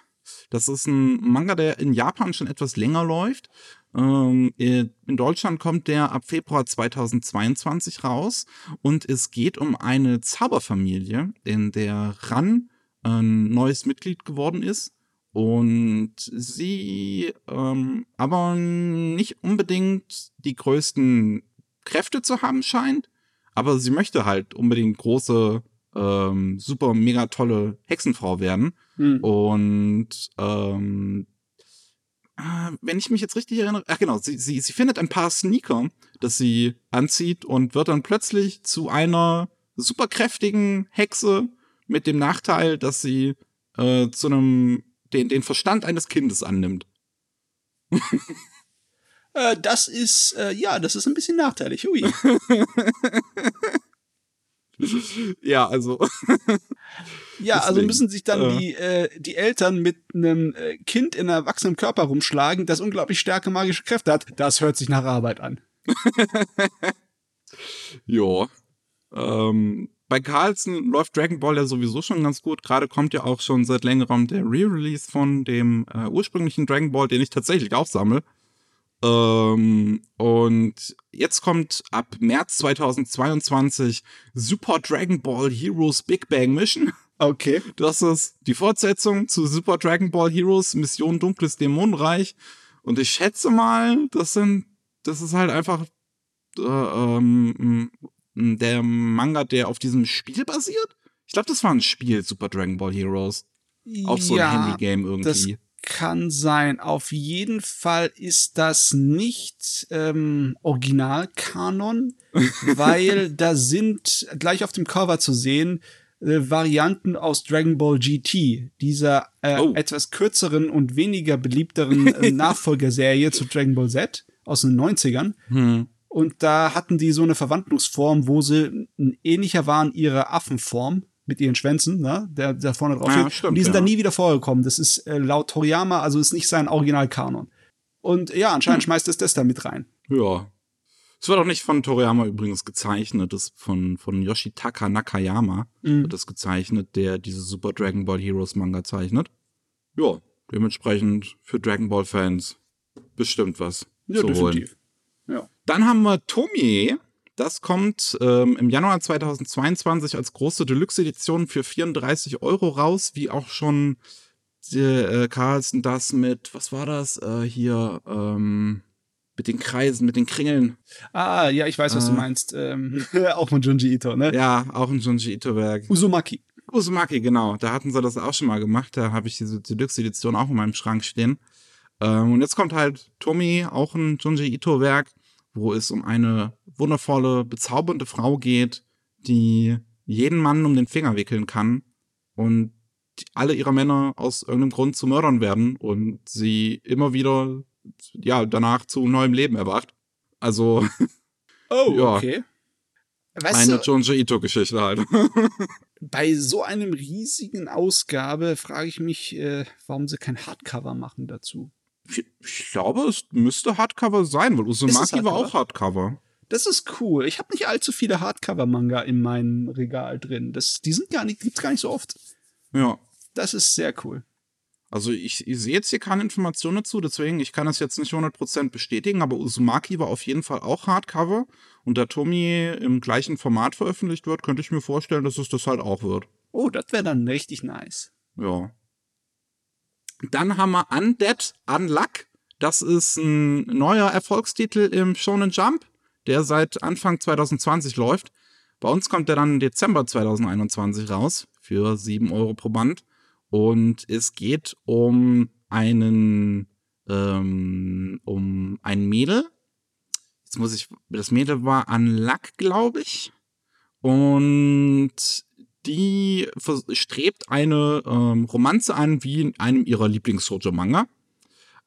[SPEAKER 1] Das ist ein Manga, der in Japan schon etwas länger läuft. Ähm, in Deutschland kommt der ab Februar 2022 raus und es geht um eine Zauberfamilie, in der Ran ein neues Mitglied geworden ist und sie ähm, aber nicht unbedingt die größten Kräfte zu haben scheint, aber sie möchte halt unbedingt große, ähm, super, mega tolle Hexenfrau werden. Hm. Und ähm, äh, wenn ich mich jetzt richtig erinnere, ach genau, sie, sie, sie findet ein paar Sneaker, das sie anzieht und wird dann plötzlich zu einer superkräftigen Hexe mit dem Nachteil, dass sie äh, zu einem den, den Verstand eines Kindes annimmt.
[SPEAKER 2] Äh, das ist, äh, ja, das ist ein bisschen nachteilig. Ui.
[SPEAKER 1] ja, also.
[SPEAKER 2] ja, also müssen sich dann äh, die, äh, die Eltern mit einem äh, Kind in erwachsenem Körper rumschlagen, das unglaublich starke magische Kräfte hat. Das hört sich nach Arbeit an.
[SPEAKER 1] ja. Ähm, bei Carlson läuft Dragon Ball ja sowieso schon ganz gut. Gerade kommt ja auch schon seit längerem der Re-Release von dem äh, ursprünglichen Dragon Ball, den ich tatsächlich auch sammle. Ähm, und jetzt kommt ab März 2022 Super Dragon Ball Heroes Big Bang Mission.
[SPEAKER 2] Okay.
[SPEAKER 1] Das ist die Fortsetzung zu Super Dragon Ball Heroes Mission Dunkles Dämonenreich. Und ich schätze mal, das sind, das ist halt einfach äh, ähm, der Manga, der auf diesem Spiel basiert. Ich glaube, das war ein Spiel, Super Dragon Ball Heroes. Auch so ja, ein Handy-Game irgendwie
[SPEAKER 2] kann sein. Auf jeden Fall ist das nicht ähm, Originalkanon, weil da sind gleich auf dem Cover zu sehen äh, Varianten aus Dragon Ball GT, dieser äh, oh. etwas kürzeren und weniger beliebteren äh, Nachfolgerserie zu Dragon Ball Z aus den 90ern. Hm. Und da hatten die so eine Verwandlungsform, wo sie ähnlicher waren ihrer Affenform mit ihren Schwänzen, ne? der, der vorne drauf ja, stimmt, Und die sind ja. dann nie wieder vorgekommen. Das ist äh, laut Toriyama, also ist nicht sein Originalkanon. Und ja, anscheinend hm. schmeißt es das da mit rein.
[SPEAKER 1] Ja. Es wird auch nicht von Toriyama übrigens gezeichnet, das von, von Yoshitaka Nakayama mhm. wird das gezeichnet, der diese Super Dragon Ball Heroes Manga zeichnet. Ja, dementsprechend für Dragon Ball Fans bestimmt was ja, zu definitiv. holen. Ja. Dann haben wir Tomie, das kommt ähm, im Januar 2022 als große Deluxe-Edition für 34 Euro raus, wie auch schon die, äh, Carlson das mit, was war das äh, hier, ähm, mit den Kreisen, mit den Kringeln.
[SPEAKER 2] Ah, ja, ich weiß, was äh, du meinst. Ähm, auch von Junji Ito, ne?
[SPEAKER 1] Ja, auch ein Junji Ito-Werk.
[SPEAKER 2] Uzumaki.
[SPEAKER 1] Uzumaki, genau. Da hatten sie das auch schon mal gemacht. Da habe ich diese Deluxe-Edition auch in meinem Schrank stehen. Ähm, und jetzt kommt halt Tomi, auch ein Junji Ito-Werk, wo es um eine wundervolle, bezaubernde Frau geht, die jeden Mann um den Finger wickeln kann und alle ihre Männer aus irgendeinem Grund zu Mördern werden und sie immer wieder ja danach zu neuem Leben erwacht. Also
[SPEAKER 2] oh ja, okay.
[SPEAKER 1] Weißt eine Junji Ito Geschichte halt.
[SPEAKER 2] bei so einem riesigen Ausgabe frage ich mich, äh, warum sie kein Hardcover machen dazu.
[SPEAKER 1] Ich glaube, es müsste Hardcover sein, weil Uzumaki war auch Hardcover.
[SPEAKER 2] Das ist cool. Ich habe nicht allzu viele Hardcover-Manga in meinem Regal drin. Das, die sind gar nicht, gibt's gar nicht so oft.
[SPEAKER 1] Ja.
[SPEAKER 2] Das ist sehr cool.
[SPEAKER 1] Also ich, ich sehe jetzt hier keine Informationen dazu, deswegen, ich kann das jetzt nicht 100% bestätigen, aber Uzumaki war auf jeden Fall auch Hardcover. Und da Tomi im gleichen Format veröffentlicht wird, könnte ich mir vorstellen, dass es das halt auch wird.
[SPEAKER 2] Oh, das wäre dann richtig nice.
[SPEAKER 1] Ja. Dann haben wir Undead Unluck. Das ist ein neuer Erfolgstitel im Shonen Jump der seit Anfang 2020 läuft. Bei uns kommt der dann im Dezember 2021 raus für 7 Euro pro Band. Und es geht um einen, ähm, um ein Mädel. Jetzt muss ich, das Mädel war an Lack, glaube ich. Und die strebt eine ähm, Romanze an wie in einem ihrer Lieblings-Shoujo-Manga.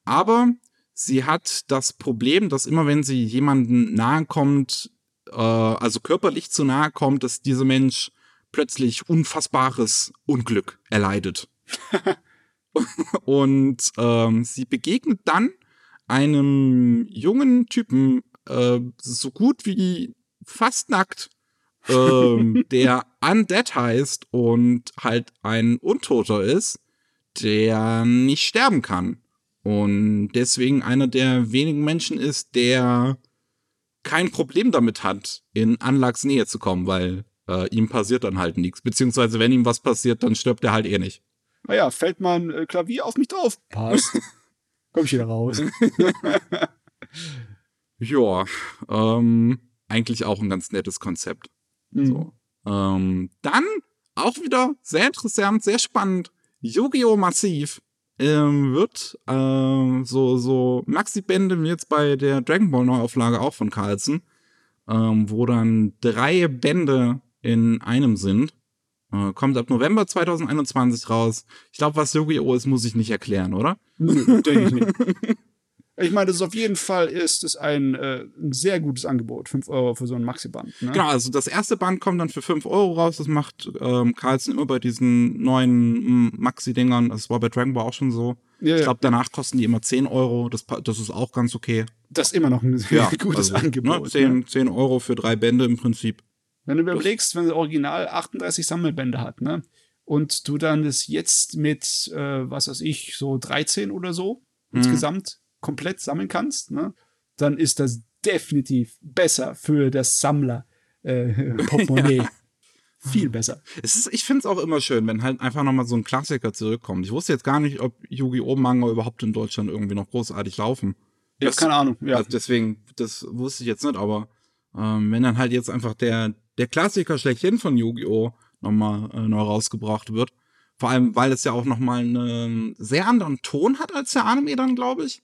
[SPEAKER 1] Aber sie hat das Problem, dass immer wenn sie jemanden nahe kommt, äh, also körperlich zu nahe kommt, dass dieser Mensch plötzlich unfassbares Unglück erleidet. und ähm, sie begegnet dann einem jungen Typen, äh, so gut wie fast nackt, ähm, der Undead heißt und halt ein Untoter ist, der nicht sterben kann. Und deswegen einer der wenigen Menschen ist, der kein Problem damit hat, in Anlags Nähe zu kommen, weil äh, ihm passiert dann halt nichts. Beziehungsweise, wenn ihm was passiert, dann stirbt er halt eh nicht.
[SPEAKER 2] Naja, fällt mal ein äh, Klavier auf mich drauf. Passt. Komm ich wieder raus.
[SPEAKER 1] ja, ähm, eigentlich auch ein ganz nettes Konzept. Mhm. So. Ähm, dann auch wieder sehr interessant, sehr spannend. Yu-Gi-Oh! Massiv ähm, wird äh, so, so Maxi-Bände wie jetzt bei der Dragon Ball Neuauflage auch von Carlsen, ähm, wo dann drei Bände in einem sind. Äh, kommt ab November 2021 raus. Ich glaube, was Yu-Gi-Oh! ist, muss ich nicht erklären, oder?
[SPEAKER 2] Nee, denke ich nicht. Ich meine, das ist auf jeden Fall ist es ein, äh, ein sehr gutes Angebot. 5 Euro für so ein Maxi-Band. Ne?
[SPEAKER 1] Genau, also das erste Band kommt dann für 5 Euro raus. Das macht ähm, Carlsen immer bei diesen neuen Maxi-Dingern. Das war bei Dragon Ball auch schon so. Ja, ich glaube, danach kosten die immer 10 Euro. Das, das ist auch ganz okay.
[SPEAKER 2] Das ist immer noch ein ja, gutes also, Angebot.
[SPEAKER 1] Ne, 10, ja. 10 Euro für drei Bände im Prinzip.
[SPEAKER 2] Wenn du überlegst, wenn das Original 38 Sammelbände hat, ne? Und du dann das jetzt mit, äh, was weiß ich, so 13 oder so mhm. insgesamt komplett sammeln kannst, ne, dann ist das definitiv besser für das Sammler äh, Portemonnaie. ja. Viel besser.
[SPEAKER 1] Es ist, ich finde es auch immer schön, wenn halt einfach nochmal so ein Klassiker zurückkommt. Ich wusste jetzt gar nicht, ob Yu-Gi-Oh! Manga überhaupt in Deutschland irgendwie noch großartig laufen.
[SPEAKER 2] Ja, das, keine Ahnung. Ja.
[SPEAKER 1] Also deswegen, das wusste ich jetzt nicht, aber ähm, wenn dann halt jetzt einfach der, der Klassiker schlechthin von Yu-Gi-Oh! nochmal äh, neu rausgebracht wird. Vor allem, weil es ja auch nochmal einen sehr anderen Ton hat als der Anime dann, glaube ich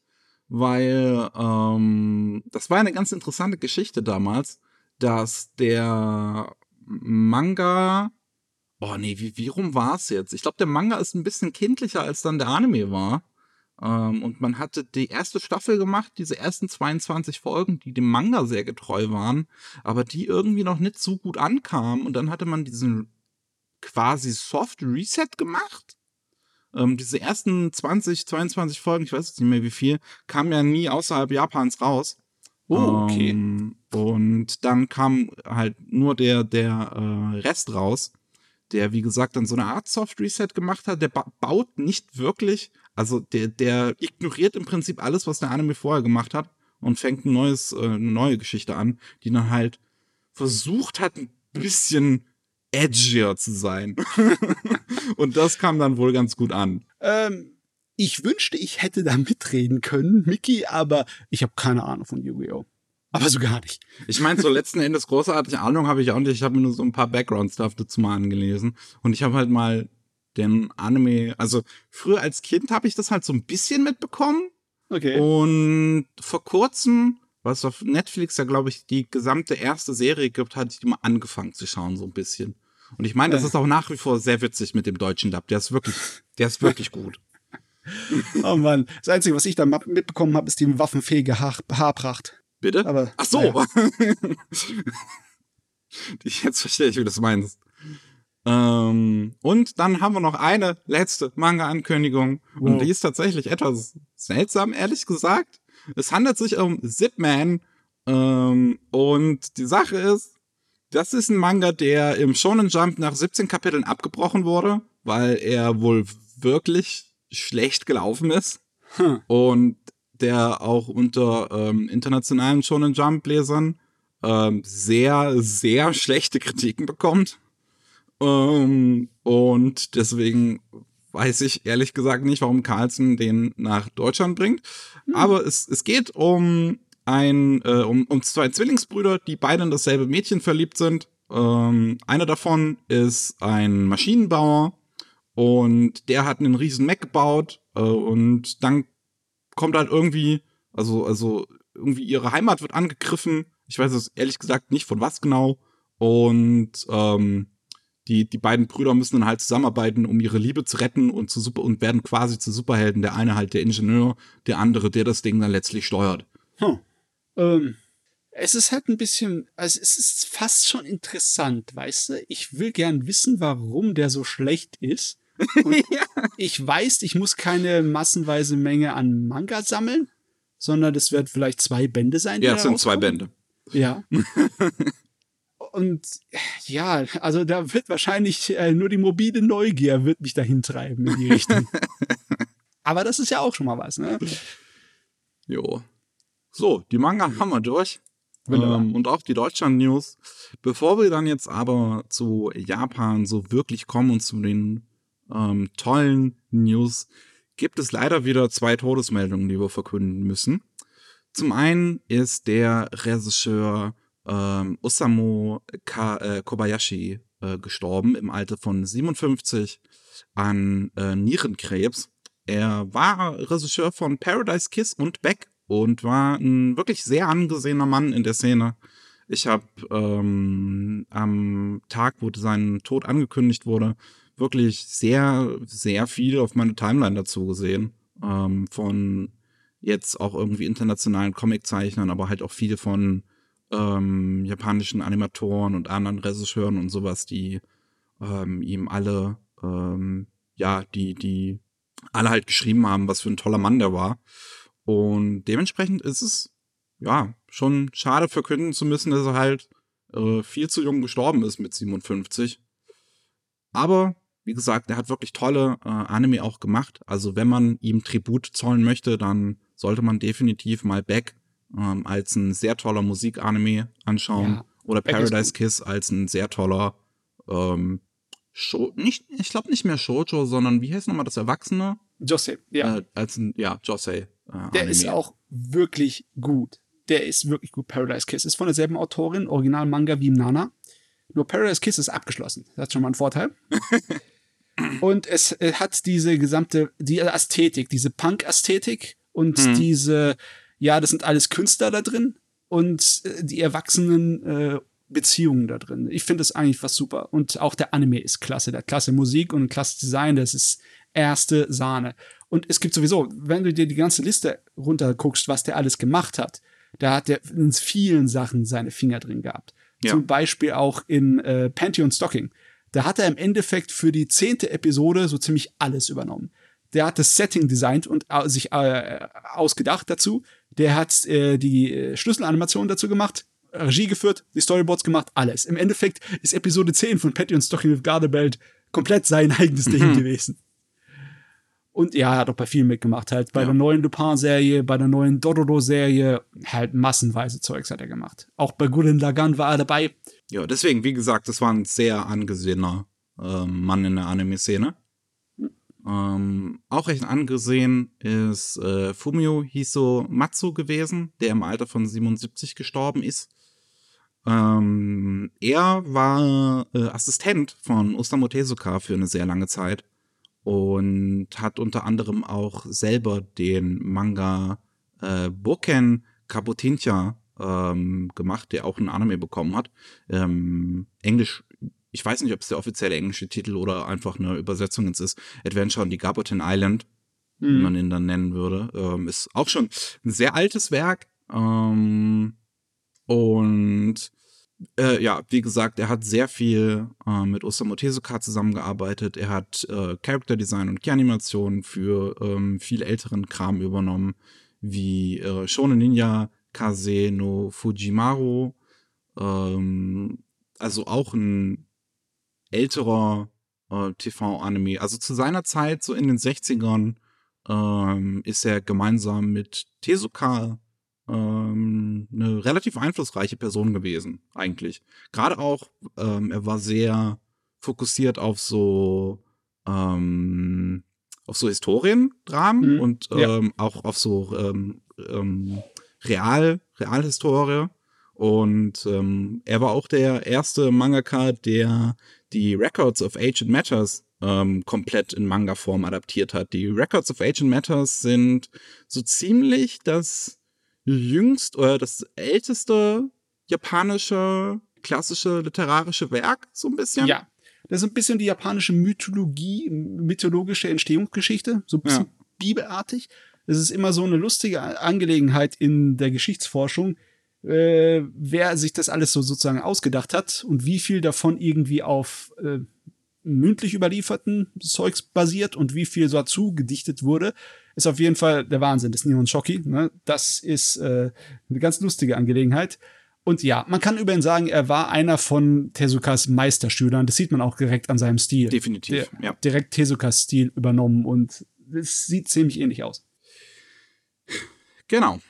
[SPEAKER 1] weil ähm, das war eine ganz interessante Geschichte damals, dass der Manga oh nee, wie, wie rum war es jetzt? Ich glaube, der Manga ist ein bisschen kindlicher, als dann der Anime war. Ähm, und man hatte die erste Staffel gemacht, diese ersten 22 Folgen, die dem Manga sehr getreu waren, aber die irgendwie noch nicht so gut ankamen. Und dann hatte man diesen quasi Soft Reset gemacht. Ähm, diese ersten 20, 22 Folgen, ich weiß jetzt nicht mehr wie viel, kamen ja nie außerhalb Japans raus.
[SPEAKER 2] Oh, okay. Ähm,
[SPEAKER 1] und dann kam halt nur der, der äh, Rest raus, der, wie gesagt, dann so eine Art Soft Reset gemacht hat. Der ba baut nicht wirklich, also der, der ignoriert im Prinzip alles, was der Anime vorher gemacht hat und fängt ein neues, äh, eine neue Geschichte an, die dann halt versucht hat, ein bisschen edgier zu sein. und das kam dann wohl ganz gut an.
[SPEAKER 2] Ähm, ich wünschte, ich hätte da mitreden können, Mickey, aber ich habe keine Ahnung von Yu-Gi-Oh! Aber so gar nicht.
[SPEAKER 1] Ich meine, so letzten Endes großartige Ahnung habe ich auch nicht. Ich habe mir nur so ein paar Background-Stuff dazu mal angelesen. Und ich habe halt mal den Anime, also früher als Kind habe ich das halt so ein bisschen mitbekommen.
[SPEAKER 2] Okay.
[SPEAKER 1] Und vor kurzem, was auf Netflix ja, glaube ich, die gesamte erste Serie gibt, hatte ich die mal angefangen zu schauen, so ein bisschen. Und ich meine, das ist auch nach wie vor sehr witzig mit dem deutschen Dub. Der ist wirklich, der ist wirklich gut.
[SPEAKER 2] oh Mann. Das Einzige, was ich da mitbekommen habe, ist die waffenfähige Haar Haarpracht.
[SPEAKER 1] Bitte?
[SPEAKER 2] Aber,
[SPEAKER 1] Ach so. Ja. Jetzt verstehe ich, wie du das meinst. Ähm, und dann haben wir noch eine letzte Manga-Ankündigung. Wow. Und die ist tatsächlich etwas seltsam, ehrlich gesagt. Es handelt sich um Zipman. Ähm, und die Sache ist, das ist ein Manga, der im Shonen Jump nach 17 Kapiteln abgebrochen wurde, weil er wohl wirklich schlecht gelaufen ist. Hm. Und der auch unter ähm, internationalen Shonen Jump Lesern ähm, sehr, sehr schlechte Kritiken bekommt. Ähm, und deswegen weiß ich ehrlich gesagt nicht, warum Carlsen den nach Deutschland bringt. Hm. Aber es, es geht um ein, äh, um, um zwei Zwillingsbrüder, die beide in dasselbe Mädchen verliebt sind. Ähm, einer davon ist ein Maschinenbauer und der hat einen riesen Mac gebaut äh, und dann kommt halt irgendwie, also, also irgendwie ihre Heimat wird angegriffen. Ich weiß es ehrlich gesagt nicht von was genau. Und ähm, die, die beiden Brüder müssen dann halt zusammenarbeiten, um ihre Liebe zu retten und zu super und werden quasi zu Superhelden. Der eine halt der Ingenieur, der andere, der das Ding dann letztlich steuert.
[SPEAKER 2] Hm. Ähm, es ist halt ein bisschen, also es ist fast schon interessant, weißt du? Ich will gern wissen, warum der so schlecht ist. ja. Ich weiß, ich muss keine massenweise Menge an Manga sammeln, sondern das wird vielleicht zwei Bände sein.
[SPEAKER 1] Ja, es sind zwei Bände.
[SPEAKER 2] Ja. Und ja, also da wird wahrscheinlich äh, nur die mobile Neugier wird mich dahin treiben in die Richtung. Aber das ist ja auch schon mal was, ne?
[SPEAKER 1] Jo. So, die Manga haben wir durch. Ähm, und auch die Deutschland-News. Bevor wir dann jetzt aber zu Japan so wirklich kommen und zu den ähm, tollen News gibt es leider wieder zwei Todesmeldungen, die wir verkünden müssen. Zum einen ist der Regisseur ähm, Osamu Ka äh, Kobayashi äh, gestorben im Alter von 57 an äh, Nierenkrebs. Er war Regisseur von Paradise Kiss und Beck und war ein wirklich sehr angesehener Mann in der Szene. Ich habe ähm, am Tag, wo sein Tod angekündigt wurde, wirklich sehr, sehr viel auf meine Timeline dazu gesehen. Ähm, von jetzt auch irgendwie internationalen Comiczeichnern, aber halt auch viel von ähm, japanischen Animatoren und anderen Regisseuren und sowas, die ähm, ihm alle, ähm, ja, die, die alle halt geschrieben haben, was für ein toller Mann der war. Und dementsprechend ist es, ja, schon schade verkünden zu müssen, dass er halt äh, viel zu jung gestorben ist mit 57. Aber wie gesagt, er hat wirklich tolle äh, Anime auch gemacht. Also wenn man ihm Tribut zollen möchte, dann sollte man definitiv mal Beck ähm, als ein sehr toller Musikanime anschauen. Ja, oder Paradise Kiss als ein sehr toller ähm, Show, nicht, ich glaube nicht mehr Shoujo, sondern wie heißt nochmal das Erwachsene?
[SPEAKER 2] Jose, ja.
[SPEAKER 1] Äh, als ein, ja, Jose. Äh,
[SPEAKER 2] Der ist auch wirklich gut. Der ist wirklich gut. Paradise Kiss ist von derselben Autorin, Original-Manga wie im Nana. Nur Paradise Kiss ist abgeschlossen. Das hat schon mal einen Vorteil. Und es hat diese gesamte, die Ästhetik, diese Punk-Ästhetik und hm. diese, ja, das sind alles Künstler da drin und äh, die Erwachsenen, äh, Beziehungen da drin. Ich finde das eigentlich was super. Und auch der Anime ist klasse. Der hat klasse Musik und klasse Design. Das ist erste Sahne. Und es gibt sowieso, wenn du dir die ganze Liste runterguckst, was der alles gemacht hat, da hat er in vielen Sachen seine Finger drin gehabt. Ja. Zum Beispiel auch in äh, Pantheon Stocking. Da hat er im Endeffekt für die zehnte Episode so ziemlich alles übernommen. Der hat das Setting designt und äh, sich äh, ausgedacht dazu. Der hat äh, die äh, Schlüsselanimation dazu gemacht, Regie geführt, die Storyboards gemacht, alles. Im Endeffekt ist Episode 10 von Pantheon Stocking with Gardebelt komplett sein eigenes Ding mhm. gewesen. Und ja, er hat auch bei vielen mitgemacht, halt bei ja. der neuen Lupin-Serie, bei der neuen Dororo-Serie, halt massenweise Zeugs hat er gemacht. Auch bei Gurren Lagann war er dabei.
[SPEAKER 1] Ja, deswegen, wie gesagt, das war ein sehr angesehener äh, Mann in der Anime-Szene. Ähm, auch recht angesehen ist äh, Fumio Hiso Matsu gewesen, der im Alter von 77 gestorben ist. Ähm, er war äh, Assistent von Osamu Tezuka für eine sehr lange Zeit und hat unter anderem auch selber den Manga äh, Boken Kabutincha ähm, gemacht, der auch einen Anime bekommen hat. Ähm, Englisch, ich weiß nicht, ob es der offizielle englische Titel oder einfach eine Übersetzung ins ist. Adventure on the Gabotin Island, mhm. wie man ihn dann nennen würde. Ähm, ist auch schon ein sehr altes Werk. Ähm, und äh, ja, wie gesagt, er hat sehr viel äh, mit Osamu Tezuka zusammengearbeitet. Er hat äh, Character Design und Key-Animationen für ähm, viel älteren Kram übernommen, wie äh, Shonen Ninja Kase no Fujimaru. Ähm, also auch ein älterer äh, TV-Anime. Also zu seiner Zeit, so in den 60ern, ähm, ist er gemeinsam mit Tezuka ähm, eine relativ einflussreiche Person gewesen, eigentlich. Gerade auch, ähm, er war sehr fokussiert auf so ähm, auf so Historiendramen mhm. und ja. ähm, auch auf so ähm, ähm, Real, Realhistorie. Und ähm, er war auch der erste Mangaka, der die Records of Ancient Matters ähm, komplett in Manga-Form adaptiert hat. Die Records of Ancient Matters sind so ziemlich das jüngst oder das älteste japanische klassische literarische Werk, so ein bisschen.
[SPEAKER 2] Ja. Das ist ein bisschen die japanische Mythologie, mythologische Entstehungsgeschichte, so ein bisschen ja. bibelartig. Es ist immer so eine lustige Angelegenheit in der Geschichtsforschung, äh, wer sich das alles so sozusagen ausgedacht hat und wie viel davon irgendwie auf äh, mündlich überlieferten Zeugs basiert und wie viel so dazu gedichtet wurde, ist auf jeden Fall der Wahnsinn des Nihon Shoki. Ne? Das ist äh, eine ganz lustige Angelegenheit. Und ja, man kann über ihn sagen, er war einer von Tezukas Meisterschülern. Das sieht man auch direkt an seinem Stil.
[SPEAKER 1] Definitiv,
[SPEAKER 2] der, ja. Direkt Tezukas Stil übernommen und es sieht ziemlich ähnlich aus.
[SPEAKER 1] Genau.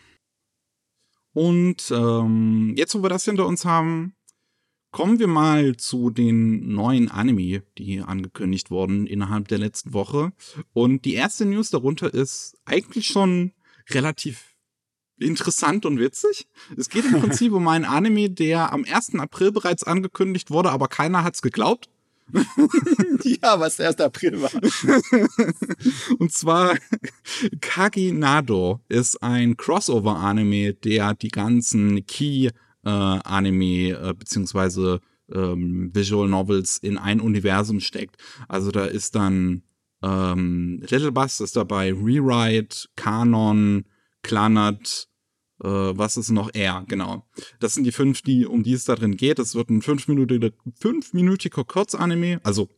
[SPEAKER 1] Und ähm, jetzt, wo wir das hinter uns haben, Kommen wir mal zu den neuen Anime, die angekündigt wurden innerhalb der letzten Woche. Und die erste News darunter ist eigentlich schon relativ interessant und witzig. Es geht im Prinzip um einen Anime, der am 1. April bereits angekündigt wurde, aber keiner hat's geglaubt.
[SPEAKER 2] ja, was der 1. April war.
[SPEAKER 1] und zwar Kaginado ist ein Crossover-Anime, der die ganzen Key äh, äh, beziehungsweise ähm, Visual Novels in ein Universum steckt. Also da ist dann ähm, Little Bus ist dabei, Rewrite, Kanon, Clanat, äh, was ist noch? R, genau. Das sind die fünf, die, um die es da drin geht. Es wird ein fünfminütiger, fünfminütiger Kurzanime. Also,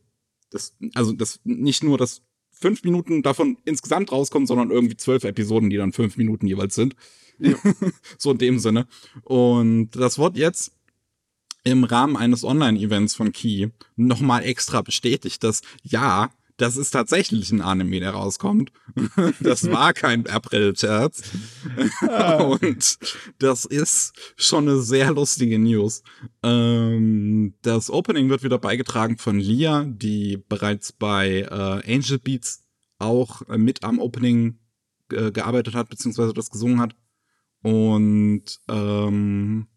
[SPEAKER 1] das, also das nicht nur das fünf Minuten davon insgesamt rauskommen, sondern irgendwie zwölf Episoden, die dann fünf Minuten jeweils sind. so in dem Sinne. Und das wird jetzt im Rahmen eines Online-Events von Key nochmal extra bestätigt, dass ja, das ist tatsächlich ein Anime, der rauskommt. Das war kein April-Scherz. Ah. Und das ist schon eine sehr lustige News. Ähm, das Opening wird wieder beigetragen von Lia, die bereits bei äh, Angel Beats auch mit am Opening äh, gearbeitet hat, beziehungsweise das gesungen hat. Und ähm,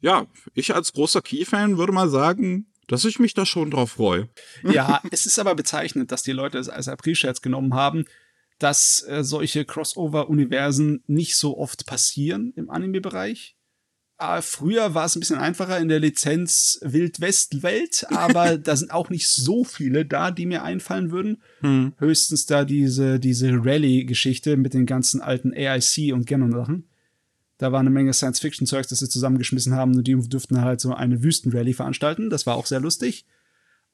[SPEAKER 1] ja, ich als großer Key-Fan würde mal sagen, dass ich mich da schon drauf freue.
[SPEAKER 2] Ja, es ist aber bezeichnend, dass die Leute es als April-Scherz genommen haben, dass äh, solche Crossover-Universen nicht so oft passieren im Anime-Bereich. äh, früher war es ein bisschen einfacher in der Lizenz Wild-West-Welt, aber da sind auch nicht so viele da, die mir einfallen würden. Hm. Höchstens da diese, diese Rally-Geschichte mit den ganzen alten AIC und Ganon-Sachen. Da war eine Menge Science-Fiction-Zeugs, das sie zusammengeschmissen haben und die durften halt so eine Wüstenrally veranstalten. Das war auch sehr lustig.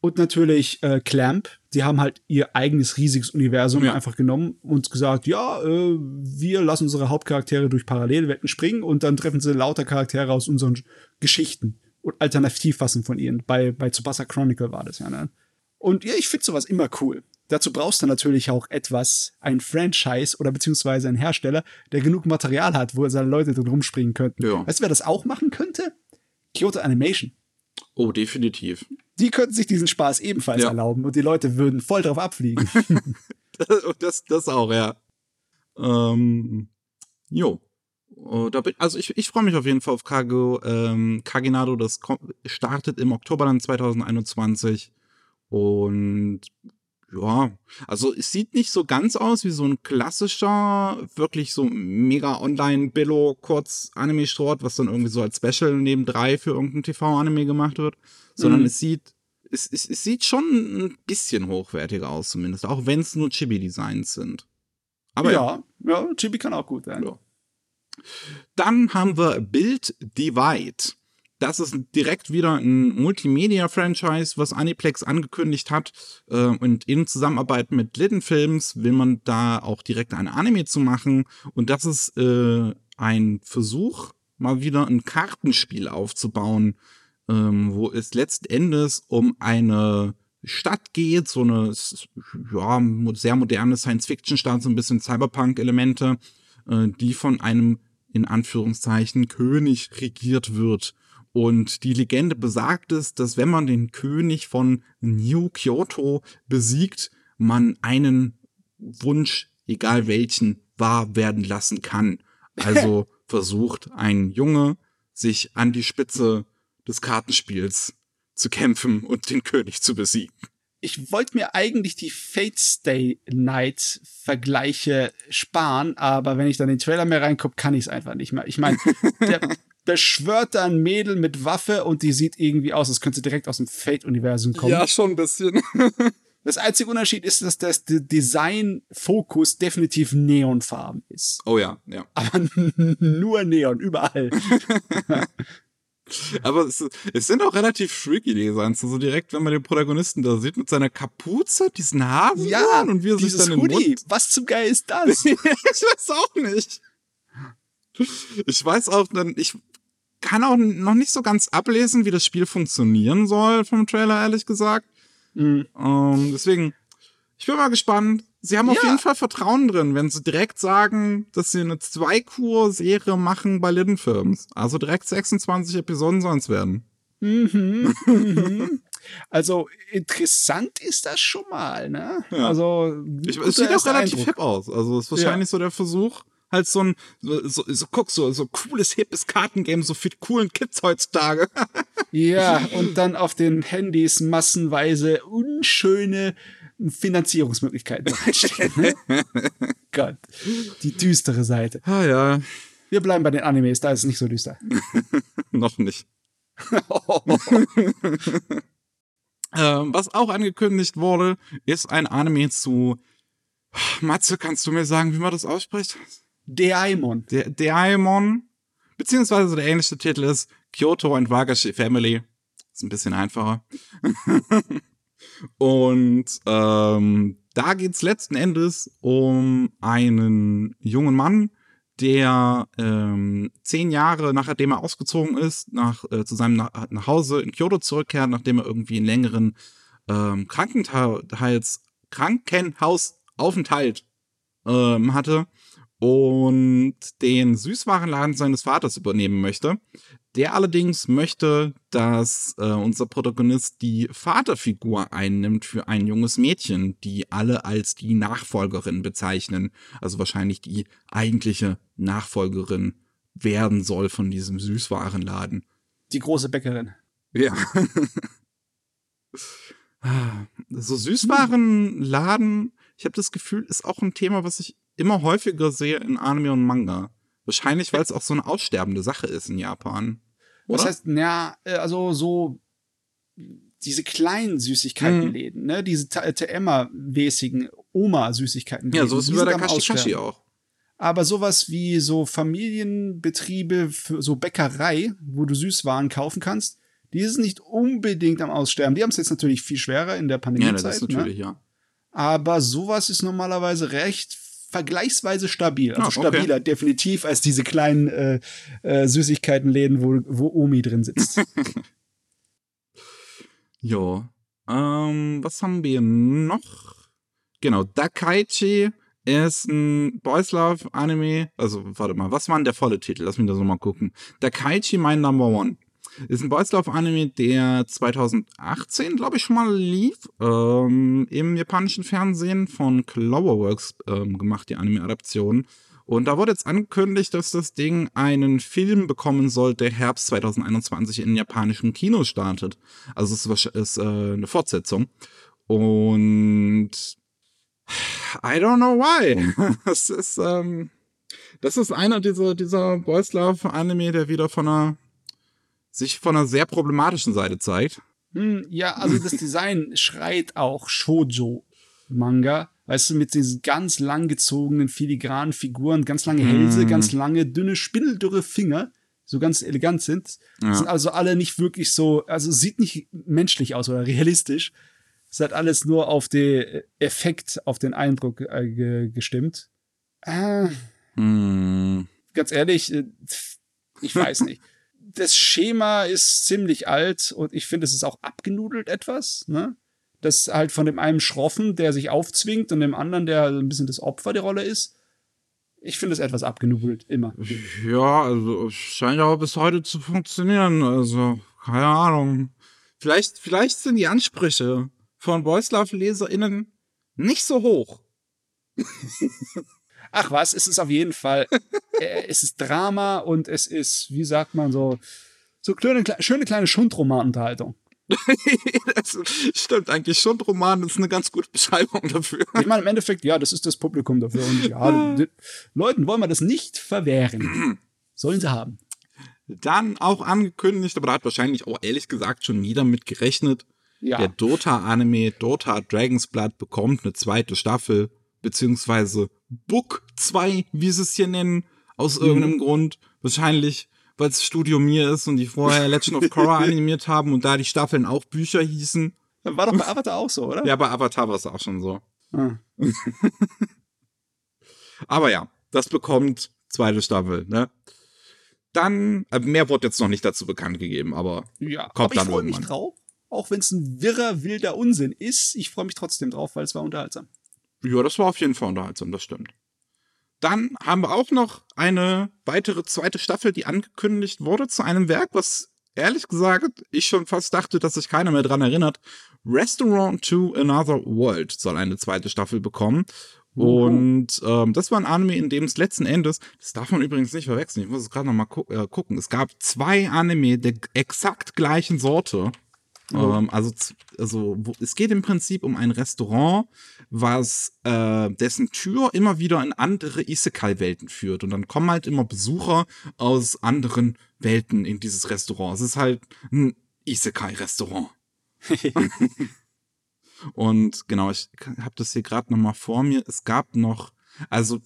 [SPEAKER 2] Und natürlich äh, Clamp, die haben halt ihr eigenes riesiges Universum ja. einfach genommen und gesagt, ja, äh, wir lassen unsere Hauptcharaktere durch Parallelwelten springen und dann treffen sie lauter Charaktere aus unseren Geschichten und Alternativfassen von ihnen. Bei, bei Tsubasa Chronicle war das ja, ne? Und ja, ich finde sowas immer cool. Dazu brauchst du natürlich auch etwas, ein Franchise oder beziehungsweise ein Hersteller, der genug Material hat, wo seine Leute drin rumspringen könnten. Ja. Weißt du, wer das auch machen könnte? Kyoto Animation.
[SPEAKER 1] Oh, definitiv.
[SPEAKER 2] Die könnten sich diesen Spaß ebenfalls ja. erlauben und die Leute würden voll drauf abfliegen.
[SPEAKER 1] das, das auch, ja. Ähm, jo. Oh, also ich, ich freue mich auf jeden Fall auf Kago, ähm, Kaginado. Das startet im Oktober dann 2021. Und ja, also es sieht nicht so ganz aus wie so ein klassischer, wirklich so mega Online-Billo-Kurz-Anime-Short, was dann irgendwie so als Special neben drei für irgendein TV-Anime gemacht wird, sondern mhm. es sieht, es, es, es sieht schon ein bisschen hochwertiger aus zumindest, auch wenn es nur Chibi-Designs sind.
[SPEAKER 2] Aber ja, ja, ja, Chibi kann auch gut sein. Ja.
[SPEAKER 1] Dann haben wir Build Divide das ist direkt wieder ein Multimedia-Franchise, was Aniplex angekündigt hat. Äh, und in Zusammenarbeit mit Lidden Films will man da auch direkt ein Anime zu machen. Und das ist äh, ein Versuch, mal wieder ein Kartenspiel aufzubauen, ähm, wo es letzten Endes um eine Stadt geht, so eine ja, sehr moderne Science-Fiction-Stadt, so ein bisschen Cyberpunk-Elemente, äh, die von einem in Anführungszeichen König regiert wird. Und die Legende besagt es, dass wenn man den König von New Kyoto besiegt, man einen Wunsch, egal welchen, wahr werden lassen kann. Also versucht ein Junge, sich an die Spitze des Kartenspiels zu kämpfen und den König zu besiegen.
[SPEAKER 2] Ich wollte mir eigentlich die Fate Stay Night Vergleiche sparen, aber wenn ich dann den Trailer mehr reingucke, kann ich es einfach nicht mehr. Ich meine, der, beschwört da ein Mädel mit Waffe und die sieht irgendwie aus, als könnte direkt aus dem Fate-Universum kommen.
[SPEAKER 1] Ja, schon ein bisschen.
[SPEAKER 2] Das einzige Unterschied ist, dass das Design-Fokus definitiv Neonfarben ist.
[SPEAKER 1] Oh ja, ja.
[SPEAKER 2] Aber nur Neon, überall.
[SPEAKER 1] Aber es, es, sind auch relativ freaky Designs. Also direkt, wenn man den Protagonisten da sieht mit seiner Kapuze, diesen Hasen
[SPEAKER 2] ja, und wie er sich dann Hoodie. Mund Was zum Geil ist das?
[SPEAKER 1] ich weiß auch nicht. Ich weiß auch dann, ich kann auch noch nicht so ganz ablesen, wie das Spiel funktionieren soll vom Trailer, ehrlich gesagt. Mhm. Ähm, deswegen, ich bin mal gespannt. Sie haben ja. auf jeden Fall Vertrauen drin, wenn sie direkt sagen, dass sie eine Zwei-Kur-Serie machen bei Lidden Films. Also direkt 26 Episoden sollen es werden.
[SPEAKER 2] Mhm. mhm. Also interessant ist das schon mal, ne?
[SPEAKER 1] Ja. Also ich, es sieht auch relativ hip aus. Also es ist wahrscheinlich ja. so der Versuch, halt so ein, so, so, so guck, so, so cooles, hippes Kartengame, so für die coolen Kids heutzutage.
[SPEAKER 2] ja, und dann auf den Handys massenweise unschöne Finanzierungsmöglichkeiten bereitstellen. Ne? Gott, die düstere Seite.
[SPEAKER 1] Ah ja.
[SPEAKER 2] Wir bleiben bei den Animes, da ist es nicht so düster.
[SPEAKER 1] Noch nicht. ähm, was auch angekündigt wurde, ist ein Anime zu Matze, kannst du mir sagen, wie man das ausspricht?
[SPEAKER 2] Daimon.
[SPEAKER 1] Daimon. Beziehungsweise der englische Titel ist Kyoto and Wagashi Family. Ist ein bisschen einfacher. und ähm, da geht's letzten Endes um einen jungen Mann, der ähm, zehn Jahre nachdem er ausgezogen ist, nach, äh, zu seinem Na nach Hause in Kyoto zurückkehrt, nachdem er irgendwie einen längeren ähm, Krankenhaus, Krankenhausaufenthalt ähm, hatte und den Süßwarenladen seines Vaters übernehmen möchte. Der allerdings möchte, dass äh, unser Protagonist die Vaterfigur einnimmt für ein junges Mädchen, die alle als die Nachfolgerin bezeichnen. Also wahrscheinlich die eigentliche Nachfolgerin werden soll von diesem Süßwarenladen.
[SPEAKER 2] Die große Bäckerin.
[SPEAKER 1] Ja. so Süßwarenladen, ich habe das Gefühl, ist auch ein Thema, was ich immer häufiger sehe in Anime und Manga. Wahrscheinlich, weil es auch so eine aussterbende Sache ist in Japan.
[SPEAKER 2] Oder? Das heißt, ja, äh, also so diese kleinen Süßigkeitenläden, mhm. ne, diese TMA-mäßigen Oma-Süßigkeitenläden.
[SPEAKER 1] Ja, so ist wie bei der Kashi auch.
[SPEAKER 2] Aber sowas wie so Familienbetriebe für so Bäckerei, wo du Süßwaren kaufen kannst, die ist nicht unbedingt am Aussterben. Die haben es jetzt natürlich viel schwerer in der Pandemiezeit. Ja, das ist natürlich, ne? ja. Aber sowas ist normalerweise recht vergleichsweise stabil. Also ah, okay. stabiler definitiv als diese kleinen äh, äh, Süßigkeitenläden, wo, wo Omi drin sitzt.
[SPEAKER 1] ja. Ähm, was haben wir noch? Genau, Dakaichi ist ein Boys Love Anime. Also, warte mal, was war denn der volle Titel? Lass mich das nochmal gucken. Dakaichi, mein Number One. Ist ein Boys Love Anime, der 2018, glaube ich, schon mal lief. Ähm, Im japanischen Fernsehen von Cloverworks ähm, gemacht, die Anime-Adaption. Und da wurde jetzt angekündigt, dass das Ding einen Film bekommen soll, der Herbst 2021 in japanischen Kinos startet. Also es ist, äh, eine Fortsetzung. Und I don't know why. das ist, ähm, das ist einer dieser, dieser Boys Love Anime, der wieder von einer sich von einer sehr problematischen Seite zeigt.
[SPEAKER 2] Hm, ja, also das Design schreit auch Shoujo-Manga. Weißt du, mit diesen ganz langgezogenen, filigranen Figuren, ganz lange Hälse, hm. ganz lange, dünne, spindeldürre Finger, so ganz elegant sind. Ja. Sind also alle nicht wirklich so, also sieht nicht menschlich aus oder realistisch. Es hat alles nur auf den Effekt, auf den Eindruck äh, gestimmt. Äh, hm. Ganz ehrlich, äh, ich weiß nicht das Schema ist ziemlich alt und ich finde, es ist auch abgenudelt etwas, ne? Das halt von dem einen Schroffen, der sich aufzwingt und dem anderen, der ein bisschen das Opfer der Rolle ist. Ich finde es etwas abgenudelt, immer.
[SPEAKER 1] Ja, also scheint auch bis heute zu funktionieren. Also, keine Ahnung. Vielleicht, vielleicht sind die Ansprüche von Boys Love LeserInnen nicht so hoch.
[SPEAKER 2] ach was, es ist auf jeden Fall, äh, es ist Drama und es ist, wie sagt man so, so kleine, schöne kleine Schundromanunterhaltung.
[SPEAKER 1] das stimmt eigentlich. Schundroman ist eine ganz gute Beschreibung dafür.
[SPEAKER 2] Ich meine, im Endeffekt, ja, das ist das Publikum dafür. Und ja, Leuten wollen wir das nicht verwehren. Sollen sie haben.
[SPEAKER 1] Dann auch angekündigt, aber da hat wahrscheinlich auch ehrlich gesagt schon jeder mit gerechnet. Ja. Der Dota-Anime Dota Dragon's Blood bekommt eine zweite Staffel beziehungsweise Book 2, wie sie es hier nennen, aus mhm. irgendeinem Grund. Wahrscheinlich, weil es Studio Mir ist und die vorher Legend of Korra animiert haben und da die Staffeln auch Bücher hießen.
[SPEAKER 2] War doch bei Avatar auch so, oder?
[SPEAKER 1] Ja, bei Avatar war es auch schon so. Ah. aber ja, das bekommt zweite Staffel, ne? Dann, äh, mehr wurde jetzt noch nicht dazu bekannt gegeben, aber
[SPEAKER 2] ja, kommt aber dann ich irgendwann. Mich drauf, auch wenn es ein wirrer, wilder Unsinn ist. Ich freue mich trotzdem drauf, weil es war unterhaltsam.
[SPEAKER 1] Ja, das war auf jeden Fall unterhaltsam, das stimmt. Dann haben wir auch noch eine weitere zweite Staffel, die angekündigt wurde zu einem Werk, was ehrlich gesagt ich schon fast dachte, dass sich keiner mehr dran erinnert. Restaurant to Another World soll eine zweite Staffel bekommen. Und ähm, das war ein Anime, in dem es letzten Endes, das darf man übrigens nicht verwechseln, ich muss es gerade noch mal gu äh, gucken, es gab zwei Anime der exakt gleichen Sorte. Oh. Ähm, also, also wo, es geht im Prinzip um ein Restaurant, was äh, dessen Tür immer wieder in andere Isekai-Welten führt. Und dann kommen halt immer Besucher aus anderen Welten in dieses Restaurant. Es ist halt ein Isekai-Restaurant. Und genau, ich habe das hier gerade noch mal vor mir. Es gab noch, also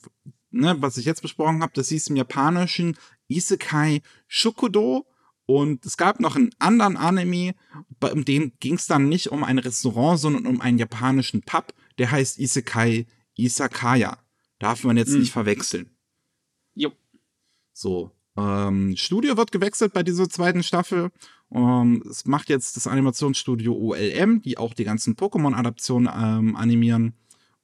[SPEAKER 1] ne, was ich jetzt besprochen habe, das hieß im Japanischen Isekai Shokudo und es gab noch einen anderen Anime, bei dem ging es dann nicht um ein Restaurant, sondern um einen japanischen Pub, der heißt Isekai Isakaya. Darf man jetzt mhm. nicht verwechseln. Jo. So. Ähm, Studio wird gewechselt bei dieser zweiten Staffel. Ähm, es macht jetzt das Animationsstudio OLM, die auch die ganzen Pokémon-Adaptionen ähm, animieren.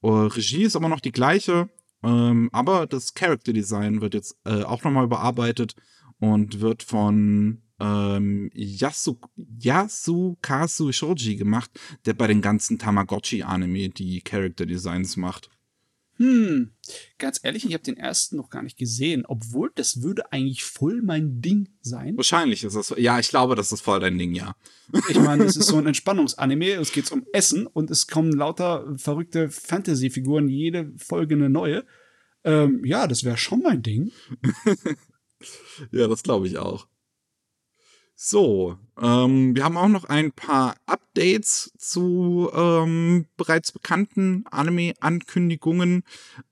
[SPEAKER 1] Äh, Regie ist aber noch die gleiche. Ähm, aber das Character Design wird jetzt äh, auch nochmal überarbeitet und wird von ähm, Yasu, Yasukazu Shoji gemacht, der bei den ganzen Tamagotchi-Anime die Character Designs macht.
[SPEAKER 2] Hm, ganz ehrlich, ich habe den ersten noch gar nicht gesehen, obwohl das würde eigentlich voll mein Ding sein.
[SPEAKER 1] Wahrscheinlich ist das, ja, ich glaube, das ist voll dein Ding, ja.
[SPEAKER 2] Ich meine, es ist so ein Entspannungsanime, es geht um Essen und es kommen lauter verrückte Fantasy-Figuren, jede Folge eine neue. Ähm, ja, das wäre schon mein Ding.
[SPEAKER 1] ja, das glaube ich auch. So, ähm, wir haben auch noch ein paar Updates zu ähm, bereits bekannten Anime-Ankündigungen.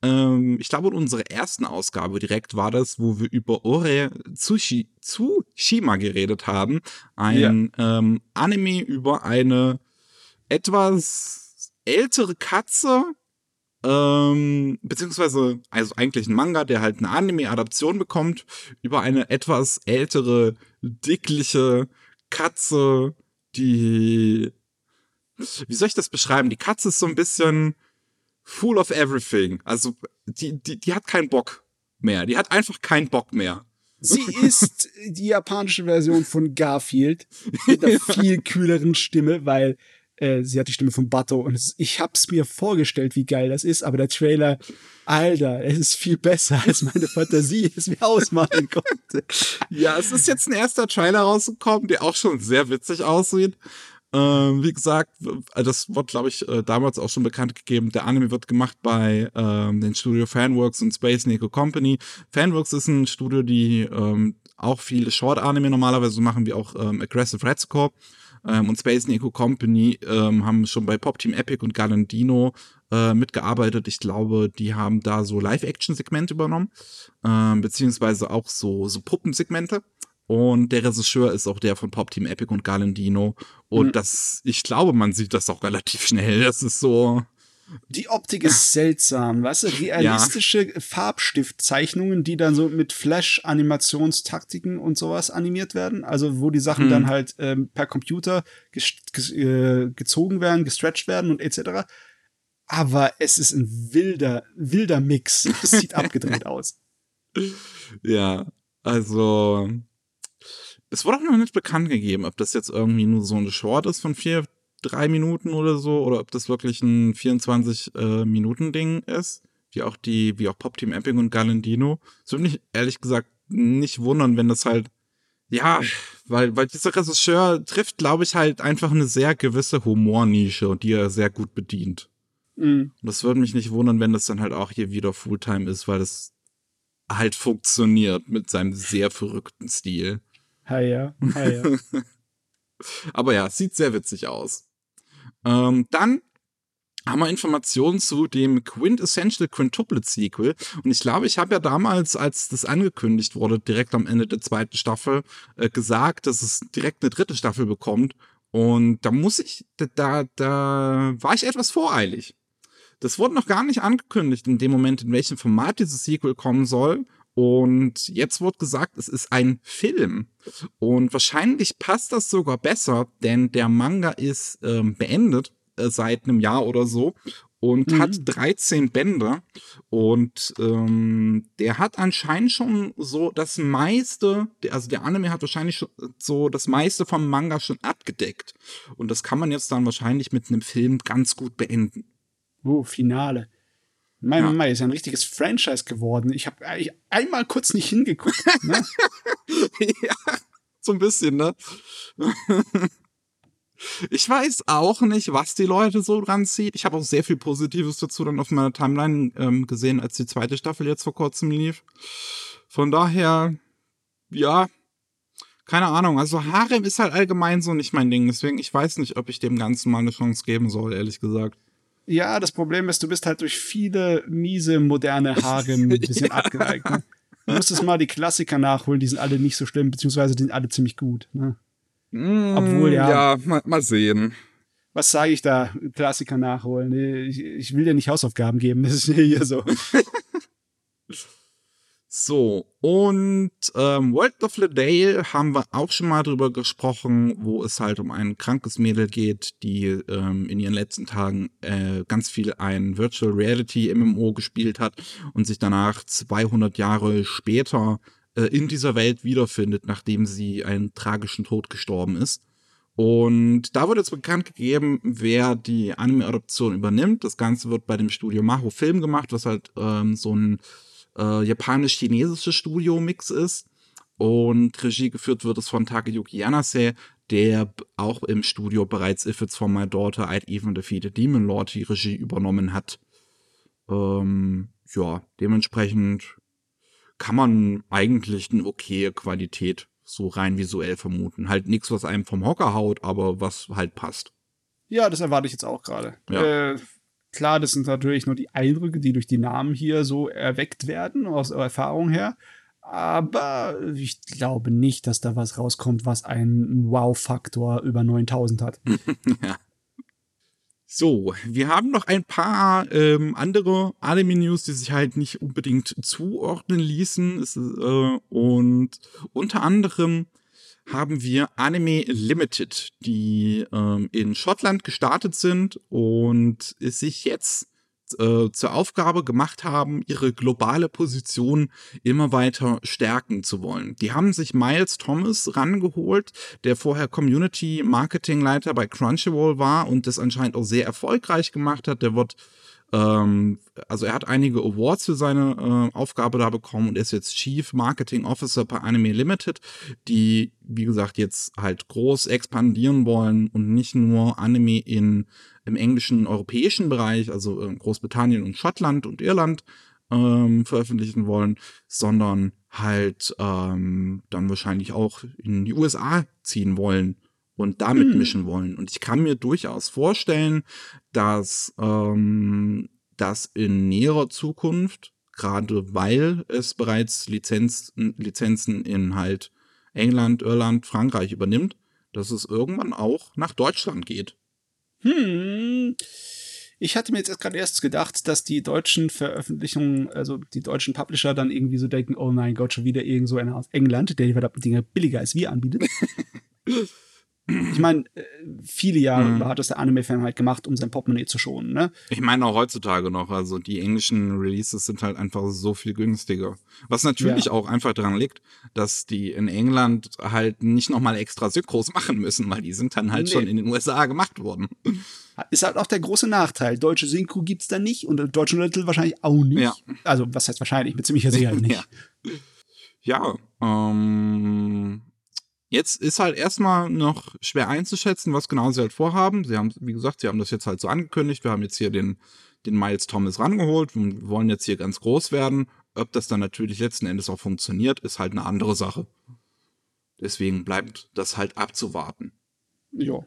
[SPEAKER 1] Ähm, ich glaube, in unserer ersten Ausgabe direkt war das, wo wir über Ore Tsushi, Tsushima geredet haben. Ein ja. ähm, Anime über eine etwas ältere Katze, ähm, beziehungsweise, also eigentlich ein Manga, der halt eine Anime-Adaption bekommt, über eine etwas ältere, dickliche Katze, die, wie soll ich das beschreiben? Die Katze ist so ein bisschen full of everything. Also, die, die, die hat keinen Bock mehr. Die hat einfach keinen Bock mehr.
[SPEAKER 2] Sie ist die japanische Version von Garfield mit einer viel kühleren Stimme, weil äh, sie hat die Stimme von Bato und es, ich hab's mir vorgestellt, wie geil das ist, aber der Trailer, Alter, es ist viel besser, als meine Fantasie es mir ausmalen konnte.
[SPEAKER 1] Ja, es ist jetzt ein erster Trailer rausgekommen, der auch schon sehr witzig aussieht. Ähm, wie gesagt, das wurde, glaube ich, äh, damals auch schon bekannt gegeben. Der Anime wird gemacht bei ähm, den Studio Fanworks und Space Neko Company. Fanworks ist ein Studio, die ähm, auch viele Short-Anime normalerweise machen, wie auch ähm, Aggressive Red Score ähm, und Space Neko Company ähm, haben schon bei Pop Team Epic und Galandino äh, mitgearbeitet. Ich glaube, die haben da so Live-Action-Segmente übernommen, ähm, beziehungsweise auch so, so Puppensegmente. Und der Regisseur ist auch der von Pop Team Epic und Galandino. Und mhm. das, ich glaube, man sieht das auch relativ schnell. Das ist so,
[SPEAKER 2] die Optik ist seltsam, weißt du, realistische ja. Farbstiftzeichnungen, die dann so mit Flash-Animationstaktiken und sowas animiert werden, also wo die Sachen hm. dann halt ähm, per Computer äh, gezogen werden, gestretched werden und etc. Aber es ist ein wilder, wilder Mix. Es sieht abgedreht aus.
[SPEAKER 1] Ja, also es wurde auch noch nicht bekannt gegeben, ob das jetzt irgendwie nur so eine Short ist von vier drei Minuten oder so, oder ob das wirklich ein 24-Minuten-Ding äh, ist, wie auch die, wie auch Pop Team Epic und Galandino. Es würde mich ehrlich gesagt nicht wundern, wenn das halt, ja, weil, weil dieser Regisseur trifft, glaube ich, halt einfach eine sehr gewisse Humornische und die er sehr gut bedient. Mhm. Und das würde mich nicht wundern, wenn das dann halt auch hier wieder Fulltime ist, weil das halt funktioniert mit seinem sehr verrückten Stil.
[SPEAKER 2] Ha ja, ha ja.
[SPEAKER 1] Aber ja, sieht sehr witzig aus. Ähm, dann haben wir Informationen zu dem Quintessential Quintuplet Sequel. Und ich glaube, ich habe ja damals, als das angekündigt wurde, direkt am Ende der zweiten Staffel, äh, gesagt, dass es direkt eine dritte Staffel bekommt. Und da muss ich, da, da, da war ich etwas voreilig. Das wurde noch gar nicht angekündigt in dem Moment, in welchem Format dieses Sequel kommen soll. Und jetzt wird gesagt, es ist ein Film. Und wahrscheinlich passt das sogar besser, denn der Manga ist ähm, beendet äh, seit einem Jahr oder so und mhm. hat 13 Bände. Und ähm, der hat anscheinend schon so das meiste, also der Anime hat wahrscheinlich schon so das meiste vom Manga schon abgedeckt. Und das kann man jetzt dann wahrscheinlich mit einem Film ganz gut beenden.
[SPEAKER 2] Oh, Finale. Mein ja. Mai ist ein richtiges Franchise geworden. Ich habe einmal kurz nicht hingeguckt. Ne?
[SPEAKER 1] ja, so ein bisschen, ne? ich weiß auch nicht, was die Leute so dran zieht. Ich habe auch sehr viel Positives dazu dann auf meiner Timeline ähm, gesehen, als die zweite Staffel jetzt vor kurzem lief. Von daher, ja, keine Ahnung. Also Harem ist halt allgemein so nicht mein Ding. Deswegen, ich weiß nicht, ob ich dem Ganzen mal eine Chance geben soll, ehrlich gesagt.
[SPEAKER 2] Ja, das Problem ist, du bist halt durch viele miese, moderne Haare ein bisschen ja. abgeneigt. Ne? Du musstest mal die Klassiker nachholen, die sind alle nicht so schlimm, beziehungsweise die sind alle ziemlich gut. Ne?
[SPEAKER 1] Mm, Obwohl, ja. Ja, mal, mal sehen.
[SPEAKER 2] Was sage ich da? Klassiker nachholen. Ich, ich will dir nicht Hausaufgaben geben, das ist hier so.
[SPEAKER 1] So, und ähm, World of the Dale haben wir auch schon mal drüber gesprochen, wo es halt um ein krankes Mädel geht, die ähm, in ihren letzten Tagen äh, ganz viel ein Virtual Reality MMO gespielt hat und sich danach 200 Jahre später äh, in dieser Welt wiederfindet, nachdem sie einen tragischen Tod gestorben ist. Und da wird jetzt bekannt gegeben, wer die Anime-Adoption übernimmt. Das Ganze wird bei dem Studio Maho Film gemacht, was halt ähm, so ein äh, japanisch-chinesisches Studio-Mix ist. Und Regie geführt wird es von Takeyuki Yanase, der auch im Studio bereits If It's For My Daughter I'd Even Defeated Demon Lord die Regie übernommen hat. Ähm, ja, dementsprechend kann man eigentlich eine okaye Qualität so rein visuell vermuten. Halt nichts, was einem vom Hocker haut, aber was halt passt.
[SPEAKER 2] Ja, das erwarte ich jetzt auch gerade. Ja. Äh, klar, das sind natürlich nur die Eindrücke, die durch die Namen hier so erweckt werden, aus Erfahrung her. Aber ich glaube nicht, dass da was rauskommt, was einen Wow-Faktor über 9000 hat. ja.
[SPEAKER 1] So, wir haben noch ein paar ähm, andere Anime-News, die sich halt nicht unbedingt zuordnen ließen. Ist, äh, und unter anderem haben wir Anime Limited, die ähm, in Schottland gestartet sind und sich jetzt äh, zur Aufgabe gemacht haben, ihre globale Position immer weiter stärken zu wollen. Die haben sich Miles Thomas rangeholt, der vorher Community Marketing Leiter bei Crunchyroll war und das anscheinend auch sehr erfolgreich gemacht hat. Der wird ähm, also er hat einige Awards für seine äh, Aufgabe da bekommen und ist jetzt Chief Marketing Officer bei Anime Limited, die, wie gesagt, jetzt halt groß expandieren wollen und nicht nur Anime in, im englischen europäischen Bereich, also in Großbritannien und Schottland und Irland ähm, veröffentlichen wollen, sondern halt ähm, dann wahrscheinlich auch in die USA ziehen wollen und damit hm. mischen wollen. Und ich kann mir durchaus vorstellen, dass ähm, das in näherer Zukunft, gerade weil es bereits Lizenz, Lizenzen in halt England, Irland, Frankreich übernimmt, dass es irgendwann auch nach Deutschland geht.
[SPEAKER 2] Hm. Ich hatte mir jetzt gerade erst gedacht, dass die deutschen Veröffentlichungen, also die deutschen Publisher dann irgendwie so denken, oh mein Gott, schon wieder irgend so einer aus England, der die verdammten Dinge billiger als wir anbietet. ich meine, äh, viele Jahre mhm. hat das der Anime-Fan halt gemacht, um sein Portemonnaie zu schonen, ne?
[SPEAKER 1] Ich meine auch heutzutage noch, also die englischen Releases sind halt einfach so viel günstiger. Was natürlich ja. auch einfach daran liegt, dass die in England halt nicht nochmal extra Synchros machen müssen, weil die sind dann halt nee. schon in den USA gemacht worden.
[SPEAKER 2] Ist halt auch der große Nachteil. Deutsche Synchro gibt's da nicht und deutsche Untertitel wahrscheinlich auch nicht. Ja. Also, was heißt wahrscheinlich? Mit ziemlicher Sicherheit nicht.
[SPEAKER 1] ja, ja ähm Jetzt ist halt erstmal noch schwer einzuschätzen, was genau sie halt vorhaben. Sie haben, wie gesagt, sie haben das jetzt halt so angekündigt. Wir haben jetzt hier den, den Miles Thomas rangeholt und wollen jetzt hier ganz groß werden. Ob das dann natürlich letzten Endes auch funktioniert, ist halt eine andere Sache. Deswegen bleibt das halt abzuwarten.
[SPEAKER 2] Ja.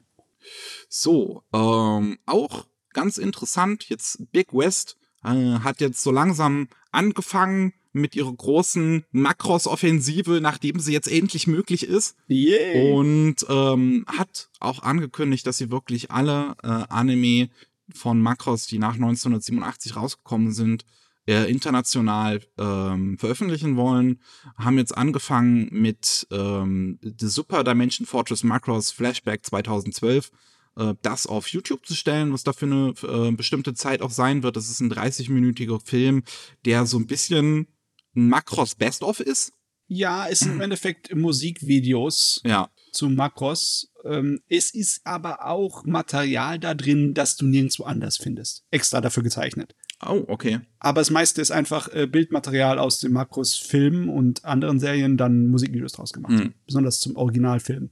[SPEAKER 1] So, ähm, auch ganz interessant, jetzt Big West äh, hat jetzt so langsam angefangen, mit ihrer großen Makros-Offensive, nachdem sie jetzt endlich möglich ist.
[SPEAKER 2] Yay.
[SPEAKER 1] Und ähm, hat auch angekündigt, dass sie wirklich alle äh, Anime von Makros, die nach 1987 rausgekommen sind, äh, international ähm, veröffentlichen wollen. Haben jetzt angefangen mit ähm, The Super Dimension Fortress Macross Flashback 2012 äh, das auf YouTube zu stellen, was da für eine äh, bestimmte Zeit auch sein wird. Das ist ein 30-minütiger Film, der so ein bisschen ein Makros Best-of ist.
[SPEAKER 2] Ja, es sind im Endeffekt Musikvideos
[SPEAKER 1] ja.
[SPEAKER 2] zu Makros. Ähm, es ist aber auch Material da drin, das du nirgendwo anders findest. Extra dafür gezeichnet.
[SPEAKER 1] Oh, okay.
[SPEAKER 2] Aber das meiste ist einfach äh, Bildmaterial aus dem Makros-Film und anderen Serien, dann Musikvideos draus gemacht. Mhm. Besonders zum Originalfilm.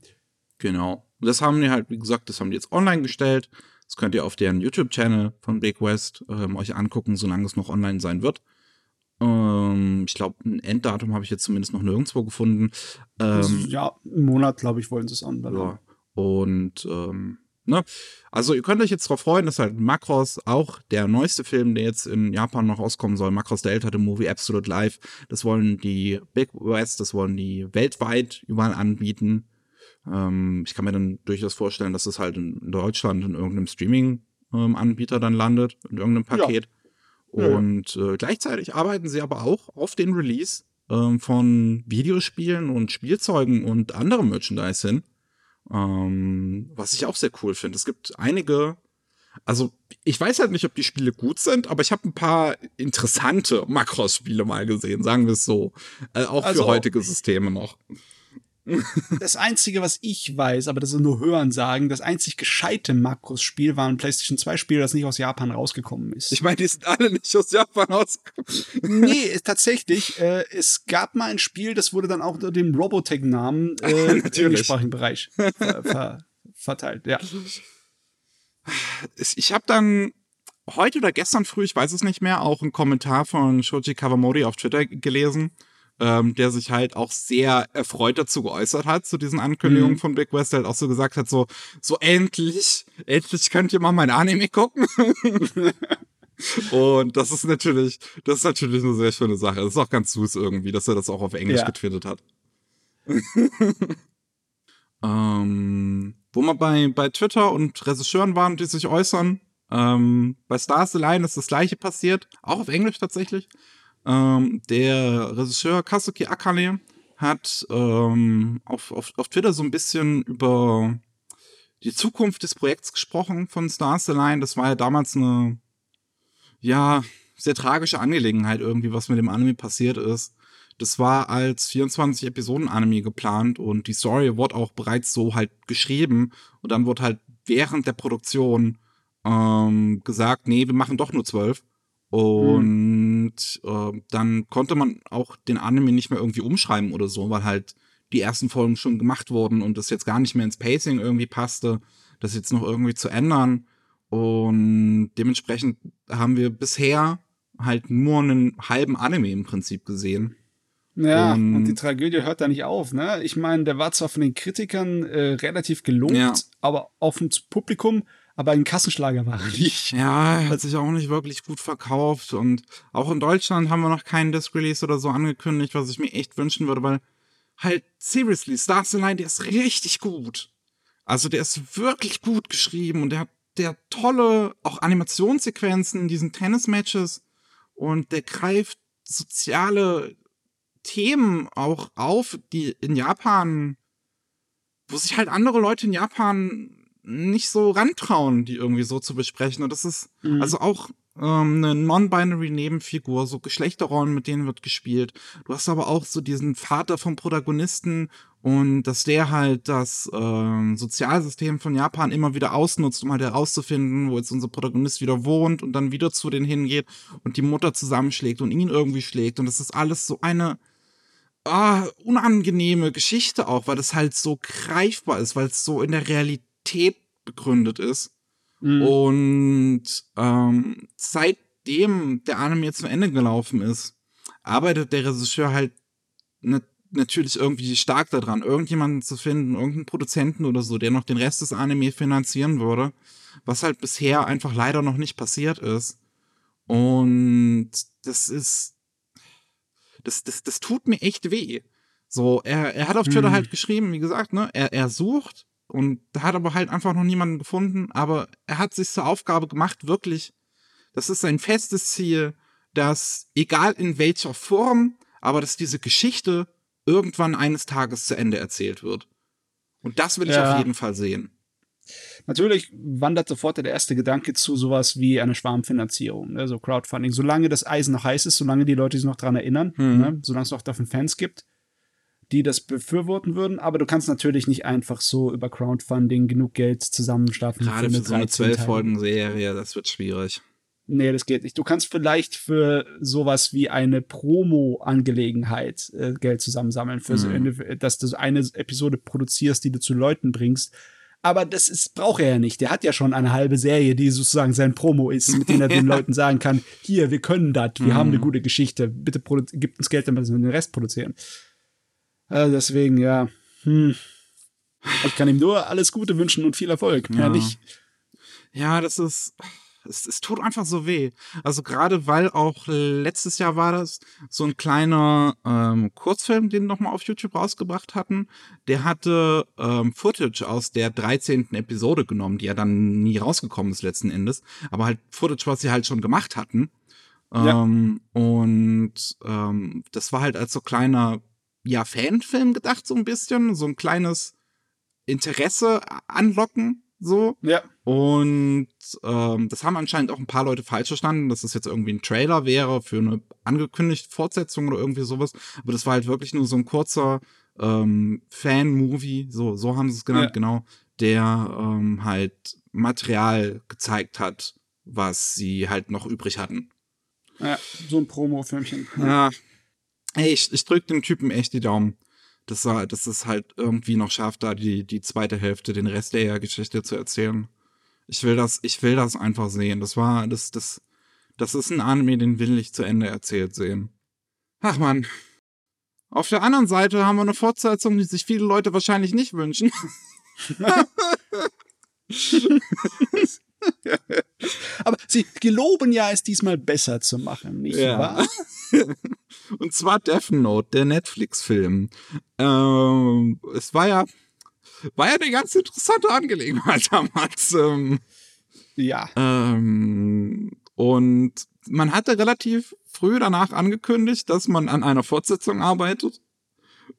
[SPEAKER 1] Genau. Das haben die halt, wie gesagt, das haben die jetzt online gestellt. Das könnt ihr auf deren YouTube-Channel von Big West ähm, euch angucken, solange es noch online sein wird. Ähm, ich glaube, ein Enddatum habe ich jetzt zumindest noch nirgendwo gefunden.
[SPEAKER 2] Ähm, ja, einen Monat, glaube ich, wollen sie es anwenden.
[SPEAKER 1] Ja. Und ähm, ne? Also ihr könnt euch jetzt darauf freuen, dass halt Macross, auch der neueste Film, der jetzt in Japan noch rauskommen soll, Macross der ältere Movie Absolute Life, das wollen die Big West, das wollen die weltweit überall anbieten. Ähm, ich kann mir dann durchaus vorstellen, dass es halt in Deutschland in irgendeinem Streaming-Anbieter ähm, dann landet, in irgendeinem Paket. Ja. Und äh, gleichzeitig arbeiten sie aber auch auf den Release ähm, von Videospielen und Spielzeugen und anderem Merchandise hin. Ähm, was ich auch sehr cool finde. Es gibt einige, also ich weiß halt nicht, ob die Spiele gut sind, aber ich habe ein paar interessante Makros-Spiele mal gesehen, sagen wir es so. Äh, auch also, für heutige Systeme noch
[SPEAKER 2] das Einzige, was ich weiß, aber das ist nur Hören sagen, das einzig gescheite Makros-Spiel war ein PlayStation 2-Spiel, das nicht aus Japan rausgekommen ist.
[SPEAKER 1] Ich meine, die sind alle nicht aus Japan rausgekommen.
[SPEAKER 2] nee, tatsächlich. Äh, es gab mal ein Spiel, das wurde dann auch unter dem Robotech-Namen äh, im englischsprachigen Bereich ver ver verteilt. Ja.
[SPEAKER 1] Ich habe dann heute oder gestern früh, ich weiß es nicht mehr, auch einen Kommentar von Shoji Kawamori auf Twitter gelesen, ähm, der sich halt auch sehr erfreut dazu geäußert hat, zu diesen Ankündigungen mhm. von Big West, der halt auch so gesagt hat, so, so endlich, endlich könnt ihr mal mein Anime gucken. Und das ist natürlich, das ist natürlich eine sehr schöne Sache. Das ist auch ganz süß irgendwie, dass er das auch auf Englisch ja. getwittert hat. ähm, wo wir bei, bei Twitter und Regisseuren waren, die sich äußern, ähm, bei Stars Align ist das gleiche passiert, auch auf Englisch tatsächlich. Ähm, der Regisseur Kazuki Akane hat ähm, auf, auf, auf Twitter so ein bisschen über die Zukunft des Projekts gesprochen von Stars Align. Das war ja damals eine, ja, sehr tragische Angelegenheit irgendwie, was mit dem Anime passiert ist. Das war als 24 Episoden Anime geplant und die Story wurde auch bereits so halt geschrieben und dann wurde halt während der Produktion ähm, gesagt, nee, wir machen doch nur zwölf. Und mhm. äh, dann konnte man auch den Anime nicht mehr irgendwie umschreiben oder so, weil halt die ersten Folgen schon gemacht wurden und das jetzt gar nicht mehr ins Pacing irgendwie passte, das jetzt noch irgendwie zu ändern. Und dementsprechend haben wir bisher halt nur einen halben Anime im Prinzip gesehen.
[SPEAKER 2] Ja, und, und, die Tragödie hört da nicht auf, ne? Ich meine, der war zwar von den Kritikern äh, relativ gelobt, ja. aber auf dem Publikum aber ein Kassenschlager war er nicht.
[SPEAKER 1] Ja, er hat sich auch nicht wirklich gut verkauft und auch in Deutschland haben wir noch keinen Disc Release oder so angekündigt, was ich mir echt wünschen würde, weil halt seriously, Stars Align, der ist richtig gut. Also der ist wirklich gut geschrieben und der hat der tolle auch Animationssequenzen in diesen Tennis-Matches und der greift soziale Themen auch auf, die in Japan, wo sich halt andere Leute in Japan nicht so rantrauen, die irgendwie so zu besprechen. Und das ist mhm. also auch ähm, eine non-binary Nebenfigur, so Geschlechterrollen, mit denen wird gespielt. Du hast aber auch so diesen Vater vom Protagonisten und dass der halt das ähm, Sozialsystem von Japan immer wieder ausnutzt, um halt herauszufinden, wo jetzt unser Protagonist wieder wohnt und dann wieder zu denen hingeht und die Mutter zusammenschlägt und ihn irgendwie schlägt. Und das ist alles so eine ah, unangenehme Geschichte auch, weil das halt so greifbar ist, weil es so in der Realität Realität begründet ist. Mhm. Und ähm, seitdem der Anime jetzt zu Ende gelaufen ist, arbeitet der Regisseur halt ne, natürlich irgendwie stark daran, irgendjemanden zu finden, irgendeinen Produzenten oder so, der noch den Rest des Anime finanzieren würde, was halt bisher einfach leider noch nicht passiert ist. Und das ist, das, das, das tut mir echt weh. So, er, er hat auf Twitter mhm. halt geschrieben, wie gesagt, ne, er, er sucht und da hat aber halt einfach noch niemanden gefunden. Aber er hat sich zur Aufgabe gemacht, wirklich, das ist sein festes Ziel, dass egal in welcher Form, aber dass diese Geschichte irgendwann eines Tages zu Ende erzählt wird. Und das will ich ja. auf jeden Fall sehen.
[SPEAKER 2] Natürlich wandert sofort der erste Gedanke zu sowas wie eine Schwarmfinanzierung, ne? so Crowdfunding. Solange das Eisen noch heiß ist, solange die Leute sich noch dran erinnern, mhm. ne? solange es noch davon Fans gibt, die das befürworten würden, aber du kannst natürlich nicht einfach so über Crowdfunding genug Geld zusammenstaffen.
[SPEAKER 1] Gerade für, für so eine zwölf Folgen Serie, das wird schwierig.
[SPEAKER 2] Nee, das geht nicht. Du kannst vielleicht für sowas wie eine Promo-Angelegenheit äh, Geld zusammensammeln, für mhm. so eine, dass du eine Episode produzierst, die du zu Leuten bringst. Aber das ist, braucht er ja nicht. Der hat ja schon eine halbe Serie, die sozusagen sein Promo ist, mit denen er den Leuten sagen kann, hier, wir können das, wir mhm. haben eine gute Geschichte, bitte gibt uns Geld, damit wir den Rest produzieren. Äh, deswegen, ja. Hm. Ich kann ihm nur alles Gute wünschen und viel Erfolg. Mehr ja. nicht.
[SPEAKER 1] Ja, das ist. Es, es tut einfach so weh. Also gerade weil auch letztes Jahr war das so ein kleiner ähm, Kurzfilm, den nochmal auf YouTube rausgebracht hatten. Der hatte ähm, Footage aus der 13. Episode genommen, die ja dann nie rausgekommen ist letzten Endes. Aber halt Footage, was sie halt schon gemacht hatten. Ähm, ja. Und ähm, das war halt als so kleiner ja, Fanfilm gedacht, so ein bisschen. So ein kleines Interesse anlocken, so.
[SPEAKER 2] Ja.
[SPEAKER 1] Und ähm, das haben anscheinend auch ein paar Leute falsch verstanden, dass das jetzt irgendwie ein Trailer wäre für eine angekündigte Fortsetzung oder irgendwie sowas. Aber das war halt wirklich nur so ein kurzer ähm, Fan-Movie, so, so haben sie es genannt, ja. genau, der ähm, halt Material gezeigt hat, was sie halt noch übrig hatten.
[SPEAKER 2] Ja, so ein Promo-Filmchen.
[SPEAKER 1] Ja, Ey, ich, ich drück dem Typen echt die Daumen, dass er, dass es halt irgendwie noch schafft, da die, die zweite Hälfte, den Rest der Geschichte zu erzählen. Ich will das, ich will das einfach sehen. Das war, das, das, das ist ein Anime, den will ich zu Ende erzählt sehen. Ach man. Auf der anderen Seite haben wir eine Fortsetzung, die sich viele Leute wahrscheinlich nicht wünschen.
[SPEAKER 2] Aber sie geloben ja, es diesmal besser zu machen, nicht ja. wahr?
[SPEAKER 1] Und zwar Death Note, der Netflix-Film. Ähm, es war ja, war ja eine ganz interessante Angelegenheit damals. Ähm,
[SPEAKER 2] ja.
[SPEAKER 1] Ähm, und man hatte relativ früh danach angekündigt, dass man an einer Fortsetzung arbeitet,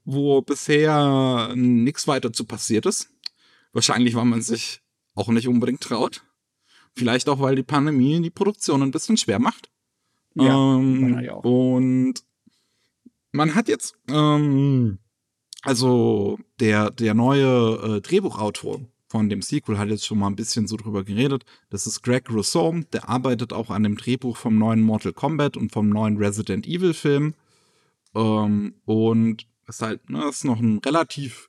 [SPEAKER 1] wo bisher nichts weiter zu passiert ist. Wahrscheinlich, weil man sich auch nicht unbedingt traut. Vielleicht auch, weil die Pandemie die Produktion ein bisschen schwer macht. Ja, ähm, auch. Und man hat jetzt, ähm, also der, der neue äh, Drehbuchautor von dem Sequel hat jetzt schon mal ein bisschen so drüber geredet. Das ist Greg Rousseau, der arbeitet auch an dem Drehbuch vom neuen Mortal Kombat und vom neuen Resident Evil Film. Ähm, und ist halt, ne, ist noch ein relativ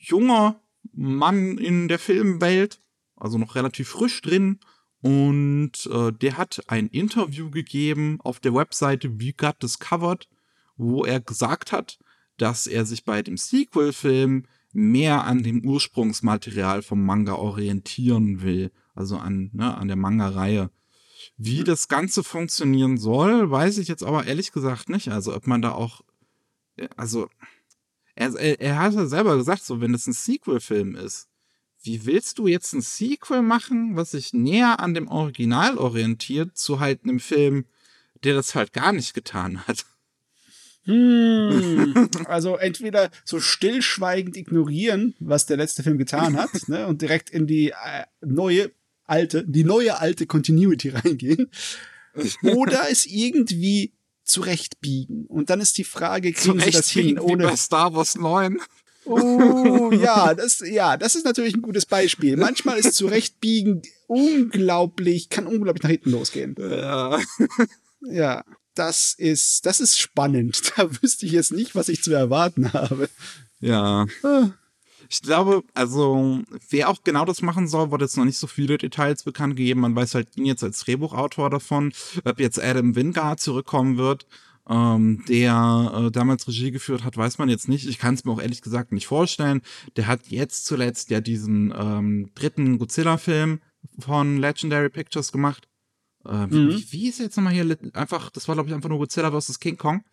[SPEAKER 1] junger Mann in der Filmwelt, also noch relativ frisch drin. Und äh, der hat ein Interview gegeben auf der Webseite We Got Discovered, wo er gesagt hat, dass er sich bei dem Sequel-Film mehr an dem Ursprungsmaterial vom Manga orientieren will. Also an, ne, an der Manga-Reihe. Wie das Ganze funktionieren soll, weiß ich jetzt aber ehrlich gesagt nicht. Also ob man da auch, also er, er hat ja selber gesagt, so wenn es ein Sequel-Film ist, wie willst du jetzt ein Sequel machen, was sich näher an dem Original orientiert, zu halt einem Film, der das halt gar nicht getan hat?
[SPEAKER 2] Hm, also entweder so stillschweigend ignorieren, was der letzte Film getan hat, ne, und direkt in die äh, neue alte, die neue alte Continuity reingehen, oder es irgendwie zurechtbiegen. Und dann ist die Frage, kriegen sie das hin
[SPEAKER 1] ohne bei Star Wars 9?
[SPEAKER 2] Oh, ja, das, ja, das ist natürlich ein gutes Beispiel. Manchmal ist zurechtbiegen unglaublich, kann unglaublich nach hinten losgehen.
[SPEAKER 1] Ja.
[SPEAKER 2] Ja, das ist, das ist spannend. Da wüsste ich jetzt nicht, was ich zu erwarten habe.
[SPEAKER 1] Ja. Ah. Ich glaube, also, wer auch genau das machen soll, wurde jetzt noch nicht so viele Details bekannt gegeben. Man weiß halt ihn jetzt als Drehbuchautor davon, ob jetzt Adam Wingard zurückkommen wird ähm, der äh, damals Regie geführt hat, weiß man jetzt nicht. Ich kann es mir auch ehrlich gesagt nicht vorstellen. Der hat jetzt zuletzt ja diesen ähm, dritten Godzilla-Film von Legendary Pictures gemacht. Äh, wie, mhm. wie, wie ist jetzt nochmal hier? Einfach, das war glaube ich einfach nur Godzilla vs. King Kong.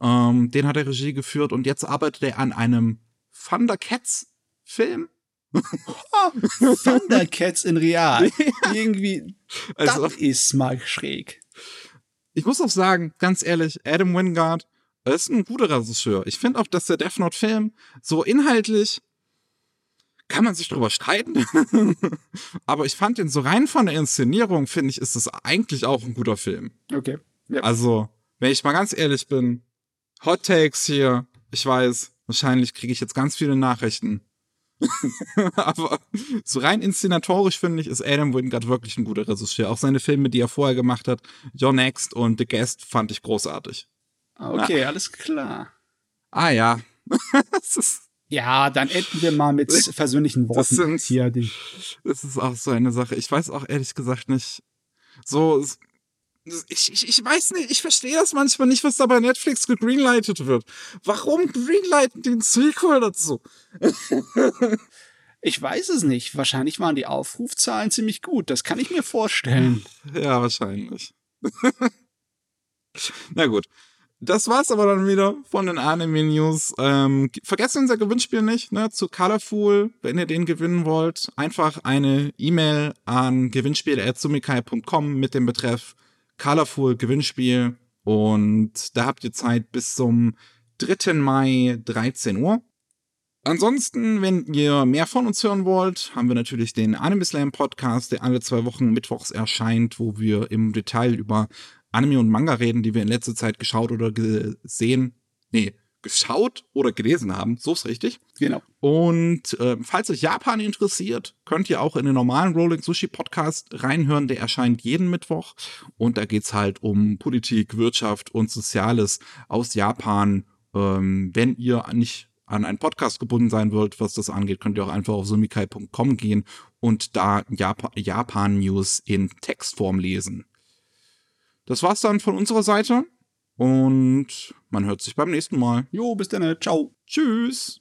[SPEAKER 1] Ähm, den hat er Regie geführt und jetzt arbeitet er an einem Thundercats-Film.
[SPEAKER 2] Thundercats in Real. Irgendwie, also, das ist mal schräg
[SPEAKER 1] ich muss auch sagen, ganz ehrlich, Adam Wingard ist ein guter Regisseur. Ich finde auch, dass der Death Note Film so inhaltlich kann man sich drüber streiten. Aber ich fand den so rein von der Inszenierung, finde ich, ist es eigentlich auch ein guter Film.
[SPEAKER 2] Okay.
[SPEAKER 1] Yep. Also, wenn ich mal ganz ehrlich bin, Hot Takes hier, ich weiß, wahrscheinlich kriege ich jetzt ganz viele Nachrichten. Aber so rein inszenatorisch finde ich, ist Adam Wingard wirklich ein guter Regisseur. Auch seine Filme, die er vorher gemacht hat, Your Next und The Guest, fand ich großartig.
[SPEAKER 2] Okay, ja. alles klar.
[SPEAKER 1] Ah ja.
[SPEAKER 2] ja, dann enden wir mal mit versöhnlichen Worten. Das
[SPEAKER 1] sind, hier die. Das ist auch so eine Sache. Ich weiß auch ehrlich gesagt nicht. So, ich, ich, ich weiß nicht, ich verstehe das manchmal nicht, was da bei Netflix gegreenlightet wird. Warum greenlighten den Sequel dazu?
[SPEAKER 2] ich weiß es nicht. Wahrscheinlich waren die Aufrufzahlen ziemlich gut. Das kann ich mir vorstellen.
[SPEAKER 1] Ja, wahrscheinlich. Na gut. Das war's aber dann wieder von den Anime News. Ähm, vergesst unser Gewinnspiel nicht, ne? Zu Colorful, wenn ihr den gewinnen wollt, einfach eine E-Mail an gewinnspiel.sumikai.com mit dem Betreff Colorful Gewinnspiel und da habt ihr Zeit bis zum 3. Mai 13 Uhr. Ansonsten, wenn ihr mehr von uns hören wollt, haben wir natürlich den Anime Slam Podcast, der alle zwei Wochen mittwochs erscheint, wo wir im Detail über Anime und Manga reden, die wir in letzter Zeit geschaut oder gesehen, nee, geschaut oder gelesen haben. So ist richtig.
[SPEAKER 2] Genau.
[SPEAKER 1] Und äh, falls euch Japan interessiert, könnt ihr auch in den normalen Rolling Sushi Podcast reinhören. Der erscheint jeden Mittwoch. Und da geht es halt um Politik, Wirtschaft und Soziales aus Japan. Ähm, wenn ihr nicht an einen Podcast gebunden sein wollt, was das angeht, könnt ihr auch einfach auf sumikai.com gehen und da Jap Japan-News in Textform lesen. Das war's dann von unserer Seite und man hört sich beim nächsten Mal.
[SPEAKER 2] Jo, bis dann. Ciao.
[SPEAKER 1] Tschüss.